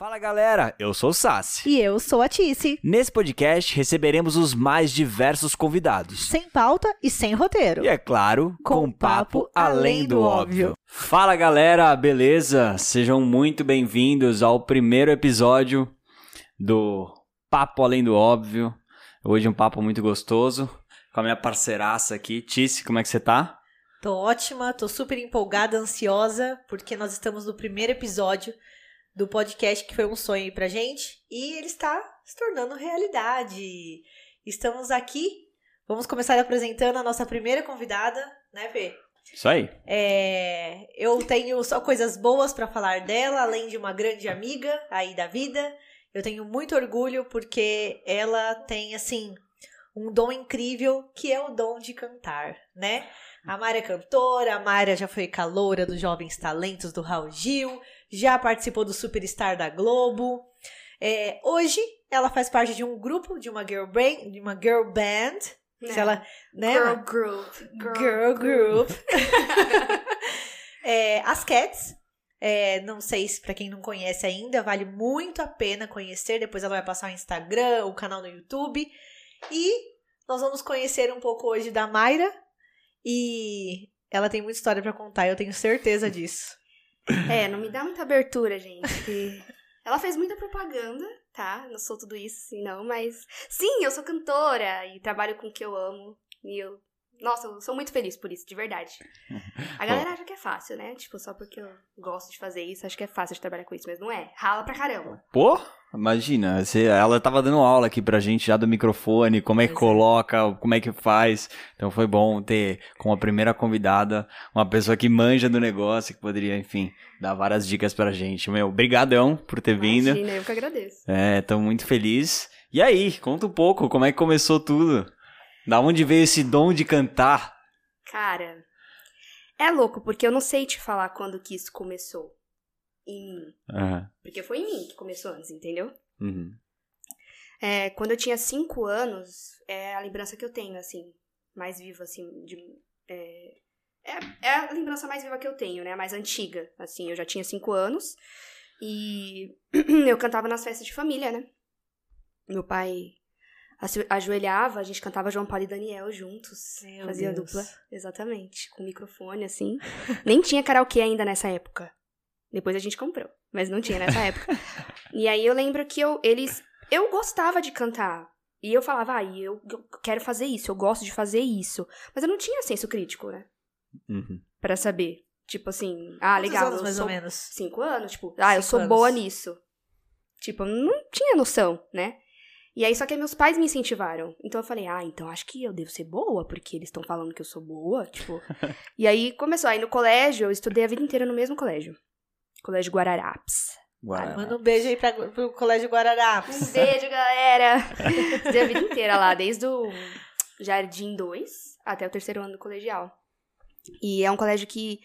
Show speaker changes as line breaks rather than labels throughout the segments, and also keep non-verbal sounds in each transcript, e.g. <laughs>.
Fala galera, eu sou o Sassi.
E eu sou a Tice.
Nesse podcast receberemos os mais diversos convidados.
Sem pauta e sem roteiro.
E é claro, com,
Com
papo, além do óbvio. Fala galera, beleza? Sejam muito bem-vindos ao primeiro episódio do Papo Além do Óbvio. Hoje um papo muito gostoso com a minha parceiraça aqui. Tice, como é que você tá?
Tô ótima, tô super empolgada, ansiosa, porque nós estamos no primeiro episódio do podcast que foi um sonho pra gente e ele está se tornando realidade. Estamos aqui, vamos começar apresentando a nossa primeira convidada, né, Fê?
Isso aí.
É, eu tenho só coisas boas pra falar dela, além de uma grande amiga aí da vida. Eu tenho muito orgulho porque ela tem, assim, um dom incrível que é o dom de cantar, né? A Mayra é cantora, a Mayra já foi caloura dos Jovens Talentos do Raul Gil, já participou do Superstar da Globo. É, hoje ela faz parte de um grupo, de uma girl band, de uma girl band. Se ela, né?
Girl group.
Girl, group. <laughs> É, as Cats. é, não sei se pra quem não conhece ainda, vale muito a pena conhecer. Depois ela vai passar o Instagram, o canal no YouTube. E nós vamos conhecer um pouco hoje da Mayra. E ela tem muita história pra contar, eu tenho certeza disso.
É, não me dá muita abertura, gente. Ela fez muita propaganda, tá? Não sou tudo isso, assim, não, mas. Sim, eu sou cantora e trabalho com o que eu amo. E eu. Nossa, eu sou muito feliz por isso, de verdade. A <laughs> galera acha que é fácil, né? Tipo, só porque eu gosto de fazer isso, acho que é fácil de trabalhar com isso, mas não é. Rala pra caramba.
Pô, imagina, você- ela tava dando aula aqui pra gente já do microfone, como é que
é.
coloca, como é que faz. Então foi bom ter como a primeira convidada uma pessoa que manja do negócio, que poderia, enfim, dar várias dicas pra gente. Meu, brigadão por ter vindo.
Imagina, eu que agradeço.
É, tô muito feliz. E aí, conta um pouco, como é que começou tudo? Da onde veio esse dom de cantar?
Cara, é louco, porque eu não sei te falar quando que isso começou em mim.
Aham,
Porque foi em mim que começou antes, entendeu?
uhum.
É, quando eu tinha cinco anos, é a lembrança que eu tenho, assim, mais viva, assim, de. É, é, é a lembrança mais viva que eu tenho, né? A mais antiga. Assim, eu já tinha cinco anos e <clears throat> eu cantava nas festas de família, né? Meu pai ajo- ajoelhava, a gente cantava João Paulo e Daniel juntos.
Meu
fazia
Deus.
dupla, exatamente, com microfone, assim. Nem tinha karaokê ainda nessa época. Depois a gente comprou, mas não tinha nessa época. <laughs> E aí eu lembro que eu, eles. Eu gostava de cantar. E eu falava, ah, eu, eu quero fazer isso, eu gosto de fazer isso. Mas eu não tinha senso crítico, né?
Uhum.
Pra saber. Tipo assim, ah,
Quantos
legal.
anos,
eu
mais ou menos?
Cinco anos, tipo, ah, eu
Cinco
sou
anos.
boa nisso. Tipo, eu não tinha noção, né? E aí, só que meus pais me incentivaram. Então eu falei, ah, então acho que eu devo ser boa, porque eles estão falando que eu sou boa, tipo. <laughs> e aí começou. Aí no colégio, eu estudei a vida inteira no mesmo colégio. Colégio Guararapes.
Guaraná.
Manda um beijo aí pra, pro Colégio Guararapes.
Um beijo, galera! <laughs> Estudei a vida inteira lá, desde o Jardim 2 até o terceiro ano do colegial. E é um colégio que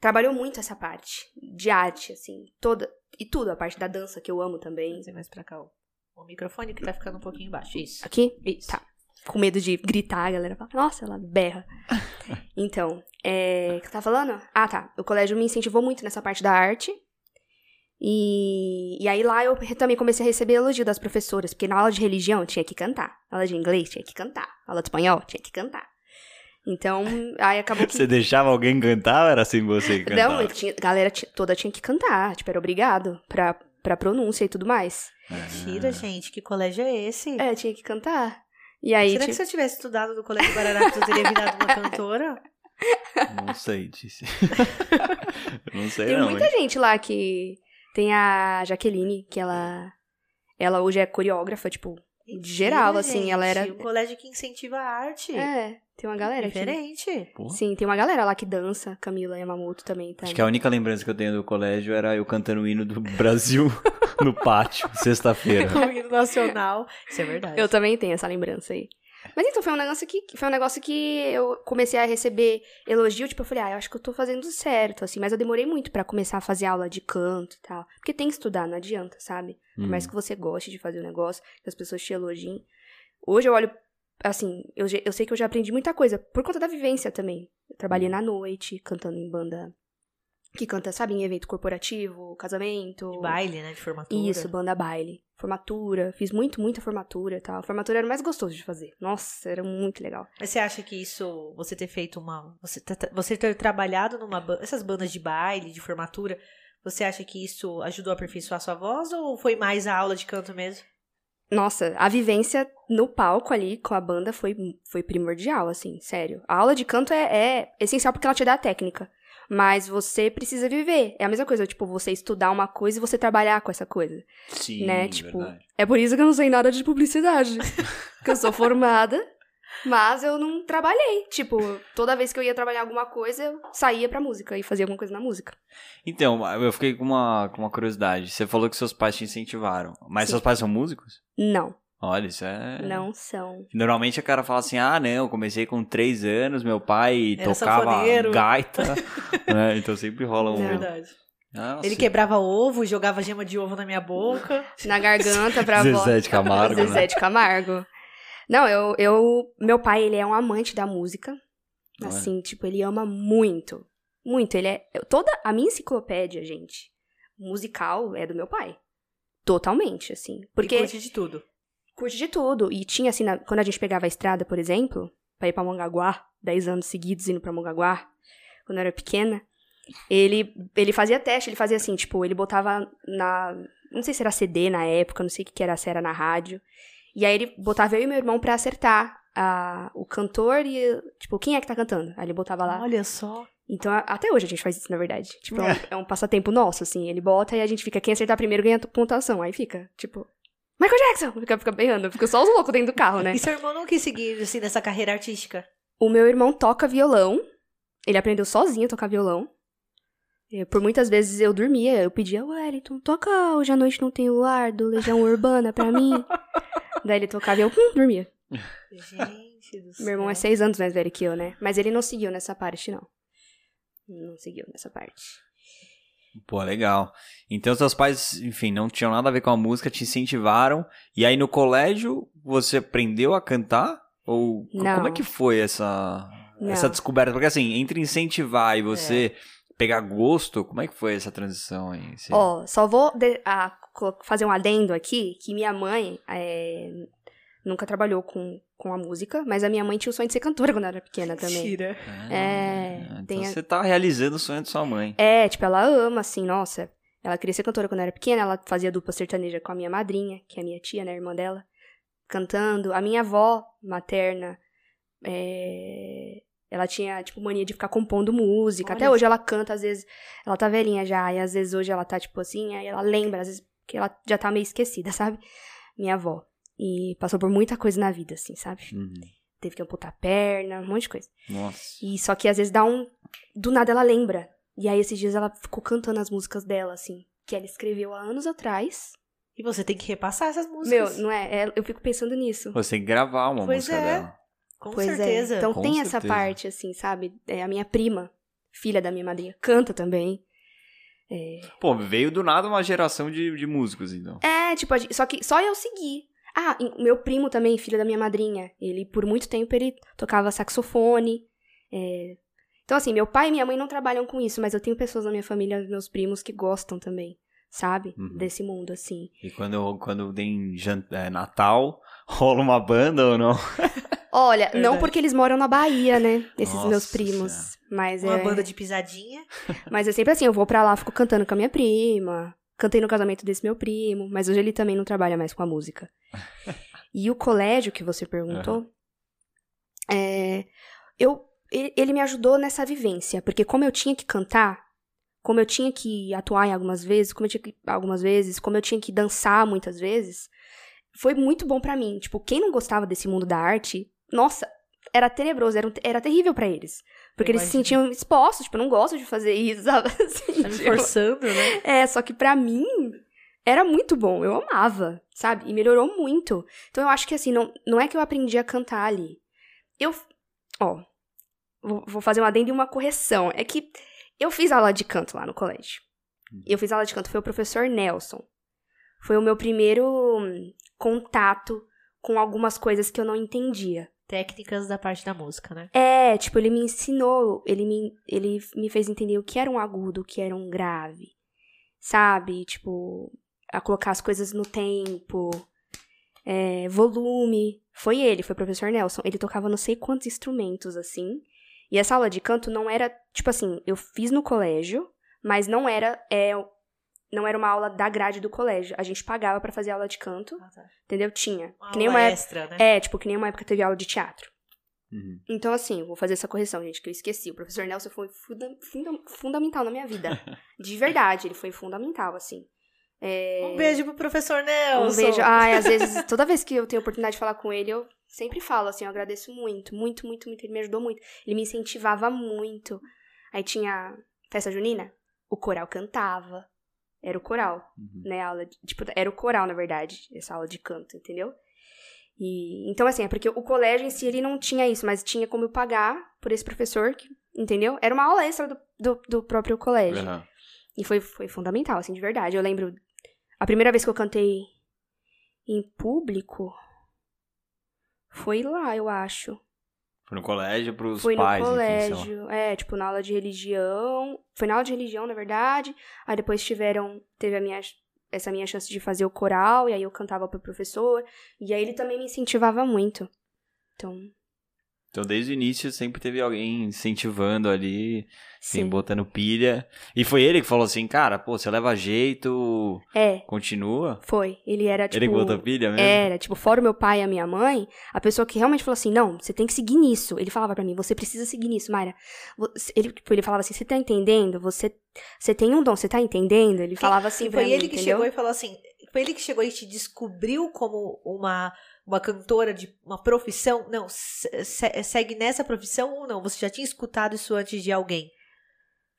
trabalhou muito essa parte de arte, assim, toda. E tudo, a parte da dança que eu amo também.
Trazer mais pra cá o, o microfone que tá ficando um pouquinho baixo. Isso.
Aqui?
Isso.
Tá. Com medo de gritar, a galera fala, nossa, ela berra. <laughs> então, é. O que eu tava falando? Ah, tá. O colégio me incentivou muito nessa parte da arte. E, e aí lá eu também comecei a receber elogio das professoras, porque na aula de religião tinha que cantar. Na aula de inglês tinha que cantar. Na aula de espanhol tinha que cantar. Então, aí acabou <laughs> que.
Você deixava alguém cantar ou era assim você que cantava?
Não, tinha, a galera toda tinha que cantar, tipo, era obrigado pra, pra pronúncia e tudo mais.
Mentira, gente. Que colégio é esse?
É, tinha que cantar. E aí,
Será que se eu tivesse estudado no Colégio Guararapes eu teria virado uma <laughs> cantora?
Não sei, disse. <laughs> Não sei
Tem
não.
muita
hein?
gente lá que. Tem a Jaqueline, que ela. Ela hoje é coreógrafa, tipo, de geral, assim.
gente.
Ela era.
Um colégio que incentiva a arte.
É, tem uma galera aqui.
Diferente.
Pô.
Sim, tem uma galera lá que dança. Camila Yamamoto também tá.
Acho que a única lembrança que eu tenho do colégio era eu cantando o hino do Brasil <laughs> no pátio, sexta-feira. <laughs>
O hino nacional. Isso é verdade.
Eu também tenho essa lembrança aí. Mas então, foi um negócio que foi um negócio que eu comecei a receber elogio, tipo, eu falei, ah, eu acho que eu tô fazendo certo, assim, mas eu demorei muito pra começar a fazer aula de canto e tal. Porque tem que estudar, não adianta, sabe? Por mais que você goste de fazer o negócio, que as pessoas te elogiem. Hoje eu olho, assim, eu, eu sei que eu já aprendi muita coisa, por conta da vivência também. Eu trabalhei na noite, cantando em banda que canta, sabe, em evento corporativo, casamento.
De baile, né? De formatura.
Isso, banda baile. Formatura. Fiz muito, muita formatura e tal. Formatura era o mais gostoso de fazer. Nossa, era muito legal.
Mas você acha que isso, você ter feito uma. Você ter, você ter trabalhado numa. Essas bandas de baile, de formatura, você acha que isso ajudou a aperfeiçoar sua voz ou foi mais a aula de canto mesmo?
Nossa, a vivência no palco ali com a banda foi, foi primordial, assim, sério. A aula de canto é, é essencial porque ela te dá a técnica. Mas você precisa viver. É a mesma coisa, tipo, você estudar uma coisa e você trabalhar com essa coisa.
Sim,
né? Tipo,
verdade.
é por isso que eu não sei nada de publicidade. <laughs> porque eu sou formada, mas eu não trabalhei. Tipo, toda vez que eu ia trabalhar alguma coisa, eu saía pra música e fazia alguma coisa na música.
Então, eu fiquei com uma, com uma curiosidade. Você falou que seus pais te incentivaram. Mas
Sim.
seus pais são músicos?
Não,
Olha, isso é.
não são.
Normalmente a cara fala assim: ah, não, eu comecei com três anos, meu pai
Era
tocava
sanfoneiro."
gaita. <laughs> né? Então sempre rola um.
Verdade.
Nossa.
Ele quebrava ovo, jogava gema de ovo na minha boca.
Na garganta pra avó.
Zezé de Camargo.
Zezé
né?
de Camargo. Não, eu, eu. Meu pai, ele é um amante da música.
Não é?
Assim, tipo, ele ama muito. Muito. Ele é. eu- Toda a minha enciclopédia, gente, musical é do meu pai. Totalmente, assim. Porque
E curte de tudo.
Curte de tudo. E tinha, assim, na- quando a gente pegava a estrada, por exemplo, pra ir pra Mongaguá, 10 anos seguidos indo pra Mongaguá, quando eu era pequena, ele, ele fazia teste, ele fazia assim, tipo, ele botava na. Não sei se era CD na época, não sei o que que era, se era na rádio. E aí ele botava eu e meu irmão pra acertar a, o cantor e, tipo, quem é que tá cantando? Aí ele botava lá.
Olha só.
Então, a- até hoje a gente faz isso, na verdade. Tipo, é um, é um passatempo nosso, assim. Ele bota e a gente fica, quem acertar primeiro ganha pontuação. Aí fica, tipo, Michael Jackson! Fica, fica berrando. Fica só os loucos dentro do carro, né?
E seu irmão não quis seguir, assim, nessa carreira artística?
O meu irmão toca violão. Ele aprendeu sozinho a tocar violão. E por muitas vezes eu dormia, eu pedia, Wellington, toca Hoje à Noite Não Tem Luar, do Legião Urbana pra mim. <laughs> Daí ele tocava e eu hum, dormia.
Gente do céu.
Meu irmão é seis anos mais velho que eu, né? Mas ele não seguiu nessa parte, não. Não seguiu nessa parte.
Pô, legal. Então seus pais, enfim, não tinham nada a ver com a música, te incentivaram. E aí no colégio você aprendeu a cantar? Ou
Não.
como é que foi essa,
Não.
essa descoberta? Porque assim, entre incentivar e você pegar gosto, como é que foi essa transição aí?
Ó, só vou de- a- fazer um adendo aqui, que minha mãe é, nunca trabalhou com, com a música, mas a minha mãe tinha o sonho de ser cantora <laughs> quando eu era pequena também.
Mentira.
Ah,
é,
Então
tem a-
você tá realizando o sonho de sua mãe.
É, tipo, ela ama, assim, nossa. Ela queria ser cantora quando era pequena, ela fazia dupla sertaneja com a minha madrinha, que é a minha tia, né, irmã dela, cantando. A minha avó materna, é, ela tinha, tipo, mania de ficar compondo música. Até
Olha
hoje ela canta, às vezes, ela tá velhinha já, e às vezes hoje ela tá, tipo assim, aí ela lembra, às vezes, que ela já tá meio esquecida, <laughs> sabe? Minha avó. E passou por muita coisa na vida, assim, sabe?
Uhum.
Teve que amputar a perna, um monte de coisa.
Nossa.
E só que às vezes dá um. Do nada ela lembra. E aí esses dias ela ficou cantando as músicas dela, assim. Que ela escreveu há anos atrás.
E você tem que repassar essas
Meu,
músicas.
não é? é- eu fico pensando nisso.
Você tem que gravar uma
Pois
música
é.
dela.
Com
pois
certeza.
é. Então
Com
tem essa
certeza.
parte, assim, sabe? É, a minha prima, filha da minha madrinha, canta também.
Pô, veio do nada uma geração de, de músicos, então.
É, tipo, só que só eu segui. Ah, meu primo também, filho da minha madrinha. Ele, por muito tempo, ele tocava saxofone. é. Então, assim, meu pai e minha mãe não trabalham com isso, mas eu tenho pessoas na minha família, meus primos, que gostam também, sabe?
Uhum.
Desse mundo, assim.
E quando, quando tem é, Natal, <laughs> rola uma banda ou não? <laughs>
Olha, não
Verdade.
porque eles moram na Bahia, né? Esses
Nossa
meus primos.
Senhora.
Mas
Uma
é.
banda de pisadinha. <laughs>
Mas é sempre assim, eu vou pra lá, fico cantando com a minha prima. Cantei no casamento desse meu primo, mas hoje ele também não trabalha mais com a música. <laughs> E o colégio que você perguntou, é, eu, ele, me ajudou nessa vivência, porque como eu tinha que cantar, como eu tinha que atuar em algumas vezes, como eu tinha que, algumas vezes, como eu tinha que dançar muitas vezes, foi muito bom pra mim. Tipo, quem não gostava desse mundo da arte, nossa, era tenebroso, era, era terrível pra eles. Porque eles se sentiam expostos, tipo, eu não gosto de fazer isso, <laughs> sabe? Assim,
Tá me
tipo,
forçando, né?
é, só que pra mim era muito bom, eu amava, sabe? E melhorou muito. Então eu acho que assim, não, não é que eu aprendi a cantar ali. Eu, ó, vou, vou fazer um adendo e uma correção. É que eu fiz aula de canto lá no colégio. Eu fiz aula de canto, foi o professor Nelson. Foi o meu primeiro hum, contato com algumas coisas que eu não entendia.
Técnicas da parte da música, né?
É, tipo, ele me ensinou, ele me, ele me fez entender o que era um agudo, o que era um grave. Sabe? Tipo, a colocar as coisas no tempo, é, volume. Foi ele, foi o professor Nelson. Ele tocava não sei quantos instrumentos, assim. E essa aula de canto não era, tipo assim, eu fiz no colégio, mas não era, é, não era uma aula da grade do colégio. A gente pagava pra fazer aula de canto,
Ah, tá.
entendeu? Tinha.
Uma
que nem
aula
uma época,
extra, né?
é, tipo, que nem uma época teve aula de teatro.
Uhum.
Então, assim, vou fazer essa correção, gente, que eu esqueci. O professor Nelson foi funda- funda- fundamental na minha vida. <laughs> De verdade, ele foi fundamental, assim. É,
Um beijo pro professor Nelson.
Um beijo. Ai, às vezes, <laughs> toda vez que eu tenho oportunidade de falar com ele, eu sempre falo, assim, eu agradeço muito, muito, muito, muito. Ele me ajudou muito. Ele me incentivava muito. Aí tinha festa junina, o coral cantava. Era o coral,
Uhum.
né? A aula de- tipo, era o coral, na verdade, essa aula de canto, entendeu? E, então, assim, é porque o colégio em si ele não tinha isso, mas tinha como eu pagar por esse professor, que, entendeu? Era uma aula extra do, do, do próprio colégio.
Uhum.
E foi, foi fundamental, assim, de verdade. Eu lembro. A primeira vez que eu cantei em público foi lá, eu acho.
Foi no colégio pros
foi
pais,
no
enfim, sei lá.
colégio. é, tipo, na aula de religião. Foi na aula de religião, na verdade. Aí depois tiveram. Teve a minha, essa minha chance de fazer o coral, e aí eu cantava pro professor. E aí ele também me incentivava muito. Então,
Então, desde o início, sempre teve alguém incentivando ali, assim,
sim.
botando pilha. E foi ele que falou assim, cara, pô, você leva jeito,
É,
continua.
foi. Ele era, tipo.
ele que botou pilha mesmo?
Era, tipo, fora o meu pai e a minha mãe, a pessoa que realmente falou assim, não, você tem que seguir nisso. Ele falava pra mim, você precisa seguir nisso, Mayra. Ele, tipo, ele falava assim, você tá entendendo? Você, você tem um dom, você tá entendendo? Ele falava assim
E
pra
foi
mim,
ele que
entendeu?
chegou e falou assim: foi ele que chegou e te descobriu como uma, uma cantora de uma profissão? Não, se- se- segue nessa profissão ou não? Você já tinha escutado isso antes de alguém?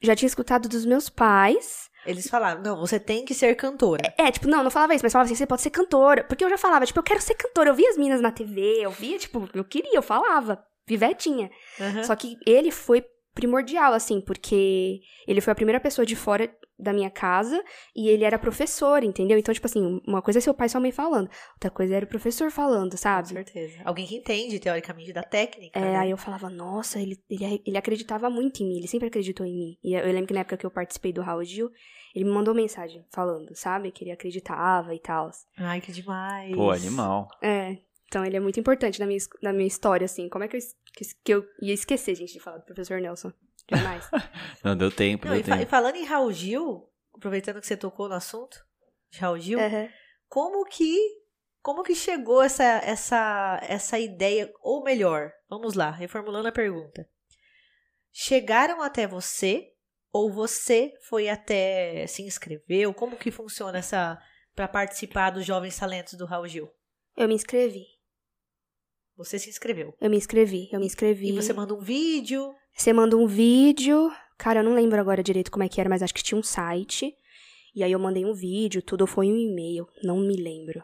Já tinha escutado dos meus pais.
Eles falaram: não, você tem que ser cantora.
É, tipo, não, não falava isso, mas falava assim, você pode ser cantora. Porque eu já falava, tipo, eu quero ser cantora. Eu via as minas na TV, eu via, tipo, eu queria, eu falava. Pivetinha.
Aham.
Só que ele foi primordial, assim, porque ele foi a primeira pessoa de fora da minha casa e ele era professor, entendeu? Então, tipo assim, uma coisa é seu pai e sua mãe falando, outra coisa era o professor falando,
Com
sabe?
certeza. Alguém que entende, teoricamente, da técnica.
É,
né?
aí eu falava, nossa, ele, ele, ele acreditava muito em mim, ele sempre acreditou em mim. E eu eu lembro que na época que eu participei do Raul Gil, ele me mandou mensagem falando, sabe? Que ele acreditava e tal.
Ai, que demais.
Pô, animal.
É, então ele é muito importante na minha, na minha história, assim. Como é que eu, que, que eu ia esquecer, gente, de falar do professor Nelson? Jamais. <laughs>
Não, deu tempo,
Não,
deu
e, fa- e
tempo.
falando em Raul Gil, aproveitando que você tocou no assunto de Raul Gil,
Aham.
como que como que chegou essa essa essa ideia ou melhor vamos lá reformulando a pergunta chegaram até você ou você foi até se inscreveu como que funciona essa para participar dos jovens talentos do Raul Gil
Eu me inscrevi.
Você se inscreveu
Eu me inscrevi, eu me inscrevi.
e você manda um vídeo
Você manda um vídeo. Cara, eu não lembro agora direito como é que era, mas acho que tinha um site. E aí eu mandei um vídeo, tudo ou foi um e-mail, não me lembro.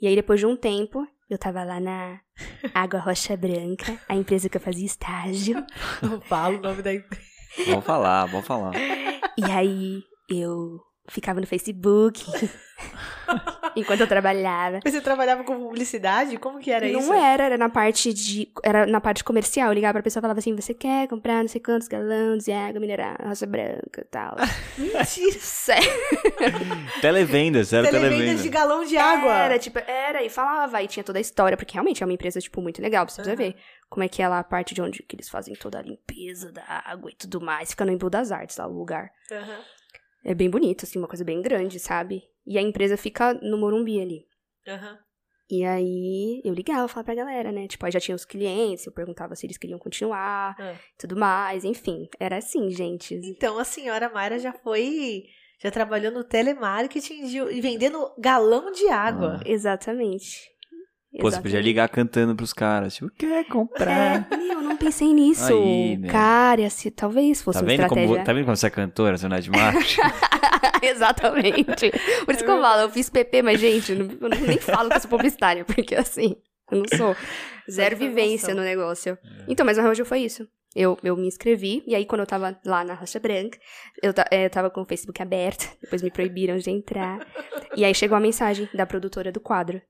E aí depois de um tempo, eu tava lá na <laughs> Água Rocha Branca, a empresa que eu fazia estágio.
não falo o nome da empresa
Vamos falar, vamos falar.
E aí eu ficava no Facebook <laughs> enquanto eu trabalhava.
você trabalhava com publicidade como que era
não
isso
era, era na parte de. Era na parte comercial. Eu ligava pra pessoa e falava assim: você quer comprar não sei quantos galões de água mineral, roça branca e tal. <laughs>
mentira
Sério.
Televendas, era
televendas
televenda.
de galão de água
Era, tipo, era, e falava, e tinha toda a história, porque realmente é uma empresa, tipo, muito legal, pra você precisa
Aham.
ver como é que é lá a parte de onde que eles fazem toda a limpeza da água e tudo mais. Fica no Embu das Artes, lá o lugar.
Aham.
É bem bonito, assim, uma coisa bem grande, sabe? E a empresa fica no Morumbi ali.
Aham.
E aí eu ligava, falava pra galera, né? Tipo, aí já tinha os clientes, eu perguntava se eles queriam continuar,
Ah.
tudo mais, enfim. Era assim, gente.
Então a senhora Mayra já foi. Já trabalhou no telemarketing de- e vendendo galão de água.
Exatamente.
Pô, você podia ligar cantando pros caras. Tipo, quer comprar?
É, meu, não pensei nisso.
Aí, meu.
Cara, se talvez fosse
Tá
uma
vendo, como,
estratégia.
tá vendo como você é cantora, você não é de marketing? <laughs>
Exatamente. Por isso que eu falo, eu fiz PP, mas, gente, eu não- eu nem falo que eu sou publicitária, porque assim, eu não sou. Zero vivência no negócio. Então, mas o Gil foi isso. Eu, eu me inscrevi, e aí quando eu tava lá na Rocha Branca, eu, ta- eh, eu tava com o Facebook aberto, depois me proibiram de entrar. E aí chegou a mensagem da produtora do quadro.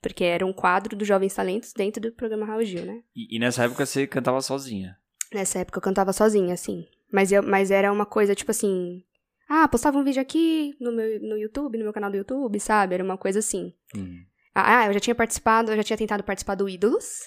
Porque era um quadro dos Jovens Talentos dentro do programa Raul Gil, né?
E, e nessa época você cantava sozinha.
Nessa época eu cantava sozinha, assim. Mas, eu, mas era uma coisa, tipo assim. Ah, postava um vídeo aqui no meu no YouTube, no meu canal do YouTube, sabe? Era uma coisa assim.
Hum.
Ah, eu já tinha participado, eu já tinha tentado participar do Ídolos.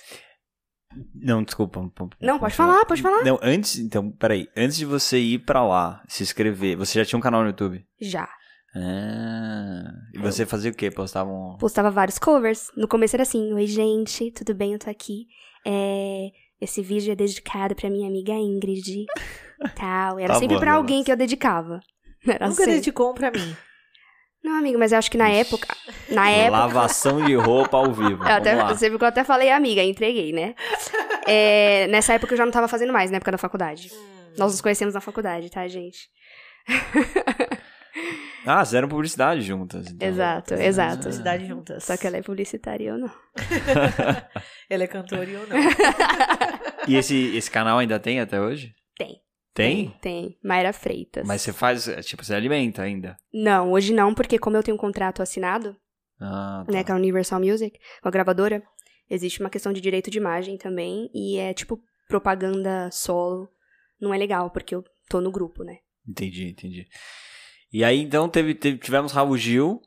Não, desculpa.
Não, pode falar, pode falar.
Não, antes, então, peraí. Antes de você ir pra lá, se inscrever, você já tinha um canal no YouTube?
Já.
Ah. E você fazia o quê? Postava um.
Postava vários covers. No começo era assim: Oi, gente, tudo bem? Eu tô aqui. É, Esse vídeo é dedicado pra minha amiga Ingrid. <laughs> Tal. Era
Tá
sempre
bom,
pra alguém
negócio.
que eu dedicava. <laughs> Era
Nunca
sempre.
dedicou um pra mim.
Não, amigo, mas eu acho que na época. Na época.
Lavação de <laughs> roupa ao vivo.
Eu até, você viu que eu até falei amiga, entreguei, né? É, nessa época eu já não tava fazendo mais, na época da faculdade. Nós nos conhecemos na faculdade, tá, gente?
Ah, vocês eram publicidade juntas. então.
Exato, exato.
Publicidade juntas.
Só que ela é publicitária eu não. <laughs>
Ela é cantora e eu não. <laughs>
E esse, esse canal ainda tem até hoje?
Tem.
Tem?
Tem. Mayra Freitas.
Mas você faz, tipo, você alimenta ainda?
Não, hoje não, porque como eu tenho um contrato assinado,
Ah, tá.
né, com a Universal Music, com a gravadora, existe uma questão de direito de imagem também, e é tipo propaganda solo. Não é legal, porque eu tô no grupo, né?
Entendi, entendi. E aí, então, teve, teve- tivemos Raul Gil,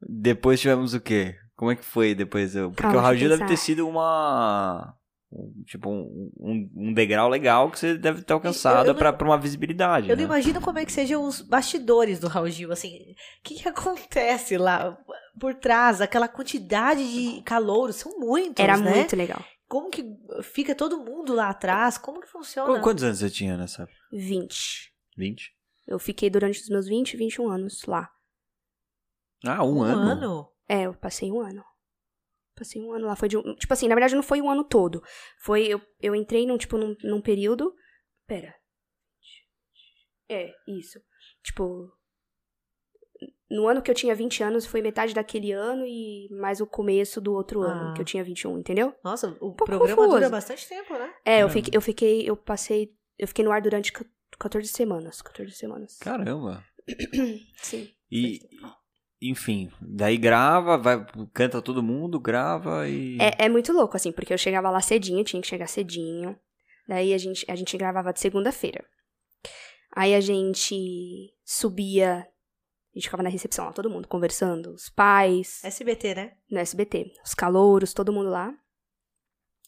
depois tivemos o quê? Como é que foi depois? Eu- Porque
Calma,
o Raul Gil deve ter
pensar.
sido uma... um- Tipo, um, um, um degrau legal que você deve ter alcançado pra uma visibilidade,
Eu
né?
não imagino como é que sejam os bastidores do Raul Gil, assim. O que, que acontece lá por trás? Aquela quantidade de calouros, são muitos,
Era
né?
muito legal.
Como que fica todo mundo lá atrás? Como que funciona?
Qu- Quantos anos você tinha nessa época?
20.
20?
Eu fiquei durante os meus 20, 21 anos lá.
Ah, um,
um
ano?
ano?
É, eu passei um ano. Passei um ano lá. Foi de um, Tipo assim, na verdade não foi um ano todo. Foi. Eu, eu entrei num, tipo, num, num período. Pera. É, isso. Tipo. No ano que eu tinha 20 anos, foi metade daquele ano e mais o começo do outro
Ah.
ano, que eu tinha 21, entendeu?
Nossa, o
pouco
programa
confuso.
dura bastante tempo, né?
É, eu
Caramba.
fiquei, eu fiquei. Eu passei. Eu fiquei no ar durante 14 semanas. 14 semanas.
Caramba. <coughs>
Sim.
E, enfim, daí grava, vai, canta todo mundo, grava e...
É, é muito louco, assim, porque eu chegava lá cedinho, tinha que chegar cedinho. Daí a gente, a gente gravava de segunda-feira. Aí a gente subia, a gente ficava na recepção lá, todo mundo conversando, os pais,
SBT, né?
no SBT, os calouros, todo mundo lá.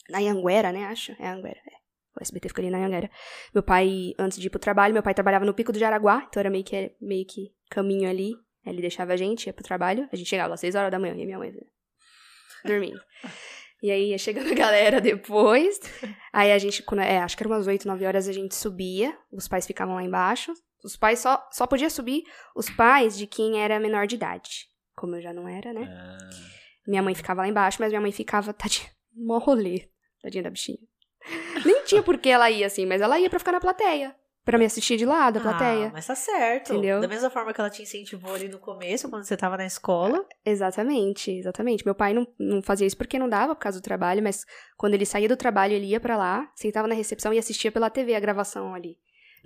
Na Anguera, né, acho? É Anguera, é. O SBT fica ali na Anguera. Meu pai, antes de ir pro trabalho, meu pai trabalhava no Pico do Jaraguá, então era meio que, meio que caminho ali. Ele deixava a gente, ia pro trabalho, a gente chegava às 6 horas da manhã, e minha mãe <laughs> dormindo. E aí ia chegando a galera depois. <laughs> Aí a gente, quando, é, acho que era umas 8, 9 horas, a gente subia. Os pais ficavam lá embaixo. Os pais só, só podia subir os pais de quem era menor de idade. Como eu já não era, né?
Ah,
Minha mãe ficava lá embaixo, mas minha mãe ficava, tadinha, mó rolê. Tadinha da bichinha. <laughs> Tinha por que ela ia assim, mas ela ia pra ficar na plateia. Pra me assistir de lá, da
Ah,
plateia.
mas tá certo.
Entendeu?
Da mesma forma que ela te incentivou ali no começo, quando você tava na escola.
Exatamente, exatamente. Meu pai não, não fazia isso porque não dava por causa do trabalho, mas quando ele saía do trabalho, ele ia pra lá, sentava na recepção e assistia pela TV a gravação ali.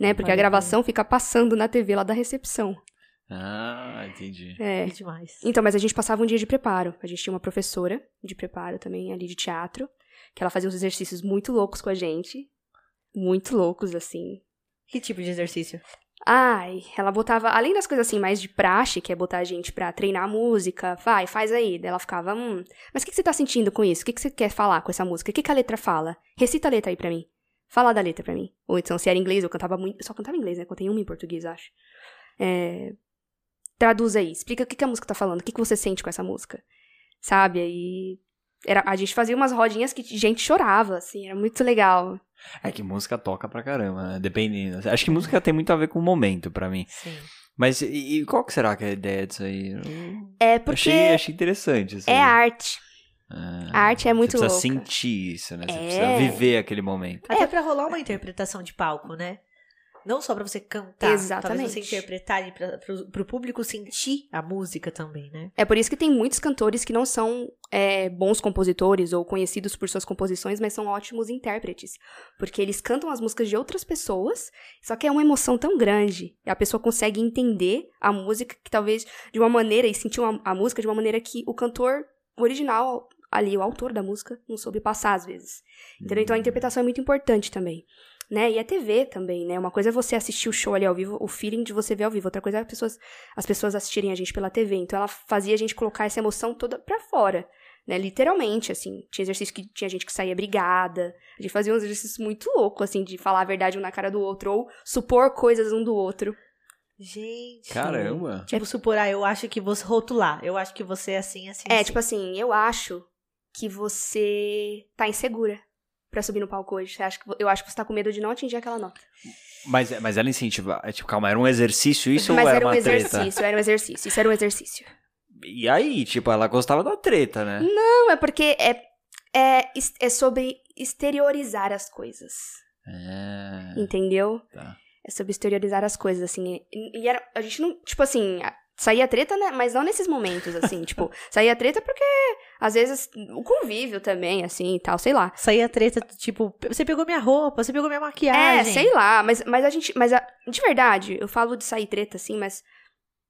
Né? Porque a gravação fica passando na TV lá da recepção.
Ah, entendi.
É.
É demais.
Então, mas a gente passava um dia de preparo. A gente tinha uma professora de preparo também ali de teatro, que ela fazia uns exercícios muito loucos com a gente. Muito loucos, assim.
Que tipo de exercício?
Ai, ela botava, além das coisas assim mais de praxe, que é botar a gente pra treinar a música, vai, faz aí. Daí ela ficava, hum, mas o que, que você tá sentindo com isso? O que, que você quer falar com essa música? O que, que a letra fala? Recita a letra aí pra mim. Fala da letra pra mim. Ou então, se era inglês, eu cantava muito. Eu só cantava em inglês, né? Contei uma em português, acho. É, traduz aí, explica o que, que a música tá falando, o que, que você sente com essa música. Sabe? Aí. Era, a gente fazia umas rodinhas que gente chorava, assim, era muito legal.
É que música toca pra caramba, né? Dependendo. Acho que música tem muito a ver com o momento pra mim.
Sim.
Mas e, e qual que será que é a ideia disso aí?
É porque
achei, achei interessante. Isso
é arte.
Ah,
A arte é muito
Você precisa
louca.
sentir isso, né? Você
É.
precisa viver aquele momento.
Até pra rolar uma interpretação de palco, né? Não só pra você cantar.
Exatamente.
Talvez você interpretar e pro, pro público sentir a música também, né?
É por isso que tem muitos cantores que não são é, bons compositores ou conhecidos por suas composições, mas são ótimos intérpretes. Porque eles cantam as músicas de outras pessoas, só que é uma emoção tão grande. E a pessoa consegue entender a música que talvez de uma maneira, e sentir uma- a música de uma maneira que o cantor original ali o autor da música não soube passar às vezes. Entendeu? Então a interpretação é muito importante também. Né? E a TV também, né? Uma coisa é você assistir o show ali ao vivo, o feeling de você ver ao vivo. Outra coisa é as pessoas, as pessoas assistirem a gente pela TV. Então ela fazia a gente colocar essa emoção toda pra fora. Né, literalmente, assim. Tinha exercício que tinha gente que saía brigada. A gente fazia uns exercícios muito loucos, assim, de falar a verdade um na cara do outro, ou supor coisas um do outro.
Gente.
Caramba.
Tipo, supor, ah, eu acho que você rotular. Eu acho que você é assim, assim.
É,
assim.
tipo assim, eu acho que você tá insegura pra subir no palco hoje. Eu acho que, eu acho que você tá com medo de não atingir aquela nota.
Mas, mas ela incentiva. é, Tipo, calma, era um exercício isso
Mas
ou era,
era um
uma treta?
exercício, era um exercício. Isso era um exercício.
E aí, tipo, ela gostava da treta, né?
Não, é porque é, é, é sobre exteriorizar as coisas.
É.
Entendeu?
Tá.
É sobre exteriorizar as coisas, assim. E, e era, a gente não. Tipo assim, saía treta, né? Mas não nesses momentos, assim. tipo, <laughs> saía treta porque, às vezes, o convívio também, assim e tal, sei lá.
Saía treta, tipo, você pegou minha roupa, você pegou minha
É,
maquiagem.
sei lá, mas, mas a gente. Mas a- de verdade, eu falo de sair treta, assim, mas.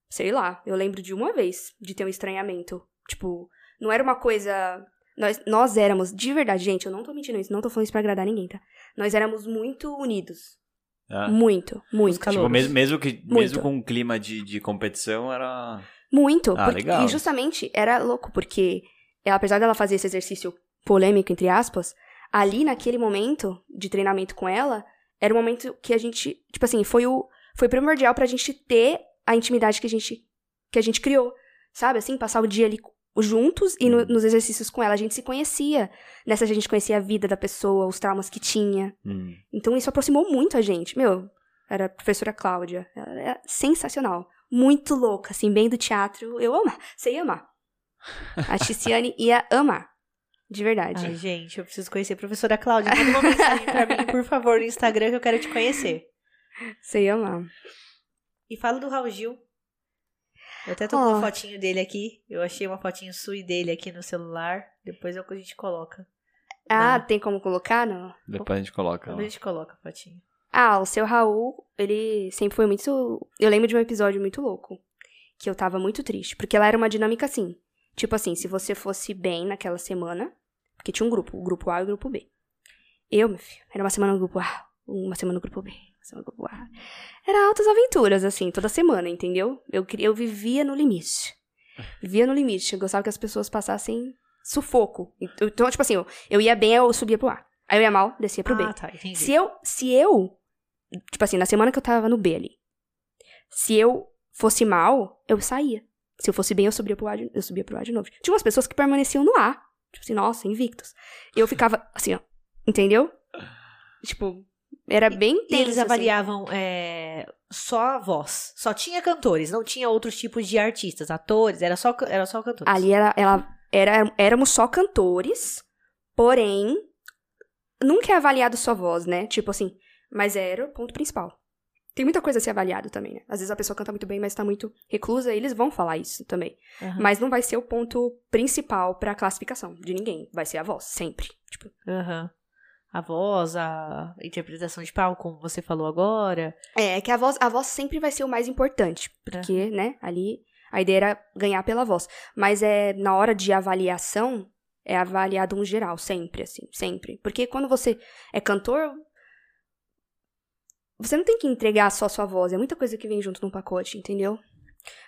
Sei lá, eu lembro de uma vez de ter um estranhamento. Tipo, não era uma coisa. Nós, nós éramos, de verdade, gente, eu não tô mentindo isso, não tô falando isso pra agradar ninguém, tá? Nós éramos muito unidos.
Ah.
Muito, muito.
Tipo, mesmo, mesmo, que,
Muito.
mesmo com um clima de, de competição, era.
Muito.
Ah,
porque-
legal.
E justamente era louco, porque ela, apesar dela fazer esse exercício polêmico, entre aspas, ali naquele momento de treinamento com ela, era um momento que a gente, tipo assim, foi o foi primordial pra gente ter a intimidade que a gente que a gente criou, sabe? Assim, passar o dia ali juntos e no-
Uhum.
nos exercícios com ela a gente se conhecia. Nessa a gente conhecia a vida da pessoa, os traumas que tinha.
Hum.
Então isso aproximou muito a gente. Meu, era a professora Cláudia. Ela era sensacional. Muito louca, assim, bem do teatro. Eu amar. Você ia amar. A <laughs> Ticiane ia amar. De verdade.
Ai, gente, eu preciso conhecer a professora Cláudia. Manda uma mensagem pra mim, por favor, no Instagram que eu quero te conhecer.
Você ia amar.
E fala do Raul Gil. Eu até tô com
Ó.
uma fotinho dele aqui. Eu achei uma fotinho sua e dele aqui no celular. Depois é o que a gente coloca.
Ah,
Não.
tem como colocar? Não.
Depois a gente coloca.
Depois a gente coloca a fotinho.
Ah, o seu Raul, ele sempre foi muito. Eu lembro de um episódio muito louco. Que eu tava muito triste. Porque ela era uma dinâmica assim. Tipo assim, se você fosse bem naquela semana. Porque tinha um grupo, o grupo A e o grupo B. Eu, meu filho, era uma semana no grupo A, uma semana no grupo B, Era altas aventuras, assim, toda semana, entendeu? Eu, eu vivia no limite. Vivia no limite. Eu gostava que as pessoas passassem sufoco. Então, tipo assim, eu, eu ia bem, eu subia pro A. Aí eu ia mal, descia pro B.
Ah, tá, entendi.
Se eu, se eu, tipo assim, na semana que eu tava no B ali, se eu fosse mal, eu saía. Se eu fosse bem, eu subia pro A de, eu subia pro A de novo. Tinha umas pessoas que permaneciam no A. Tipo assim, nossa, invictos. Eu ficava assim, ó. Entendeu? Tipo, era bem
E
tenso,
eles
assim.
avaliavam é, só a voz. Só tinha cantores, não tinha outros tipos de artistas, atores, era só, era só cantores.
Ali era, ela, era, éramos só cantores, porém, nunca é avaliado só voz, né? Tipo assim, mas era o ponto principal. Tem muita coisa a ser avaliado também, né? Às vezes a pessoa canta muito bem, mas tá muito reclusa, e eles vão falar isso também.
Aham.
Mas não vai ser o ponto principal pra classificação de ninguém. Vai ser a voz, sempre. Tipo,
Aham. A voz, a interpretação de palco, como você falou agora.
é que a voz, a voz sempre vai ser o mais importante. Porque, né, ali a ideia era ganhar pela voz. Mas é na hora de avaliação, é avaliado um geral, sempre, assim, sempre. Porque quando você é cantor, você não tem que entregar só sua voz, é muita coisa que vem junto num pacote, entendeu?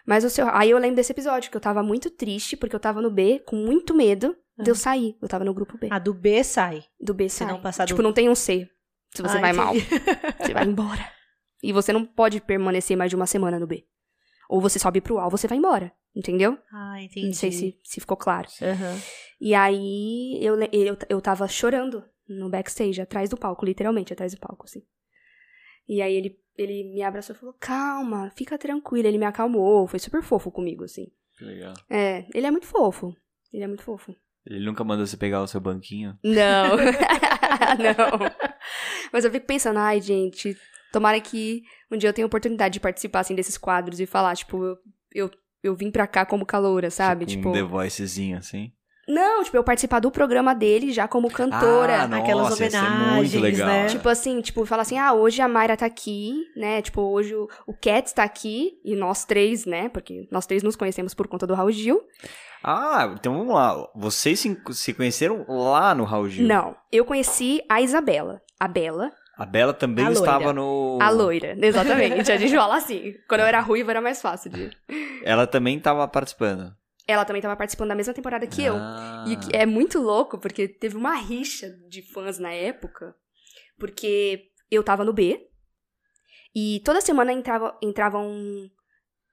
Mas o seu. Aí eu lembro desse episódio, que eu tava muito triste, porque eu tava no B, com muito medo de eu sair. Eu tava no grupo B.
A do B sai.
Do B
Se
sai.
não passar do-
Tipo, não tem um C. Se você
Ah,
vai mal. <laughs> Você vai embora. E você não pode permanecer mais de uma semana no B. Ou você sobe pro A ou você vai embora. Entendeu?
Ah, entendi.
Não sei se, se ficou claro.
Aham.
E aí eu, eu, eu tava chorando no backstage, atrás do palco, literalmente atrás do palco, assim. E aí ele, ele me abraçou e falou: Calma, fica tranquila. Ele me acalmou, foi super fofo comigo, assim.
Que legal.
É, ele é muito fofo. Ele é muito fofo.
Ele nunca mandou você pegar o seu banquinho?
Não. <laughs> não. Mas eu fico pensando, ai, gente, tomara que um dia eu tenha a oportunidade de participar, assim, desses quadros e falar, tipo, eu, eu, eu vim pra cá como caloura, sabe? Tipo,
Um The Voicezinho, assim?
não, tipo, eu participar do programa dele já como cantora.
Ah, nossa,
aquelas
ia ser muito
homenagens,
legal.
né?
Tipo assim, tipo, falar assim, ah, hoje a Mayra tá aqui, né? Tipo, hoje o, o Cats tá aqui, e nós três, né? Porque nós três nos conhecemos por conta do Raul Gil.
Ah, então vamos lá. Vocês se, se conheceram lá no Raul Gil?
Não, eu conheci a Isabela. A Bela,
A Bela também
A
estava no.
a loira, exatamente. A gente fala assim. Quando eu era ruiva era mais fácil de.
Ela também estava participando.
Ela também tava participando da mesma temporada que eu.
Ah.
E que é muito louco, porque teve uma rixa de fãs na época, porque eu tava no B, e toda semana entrava, entravam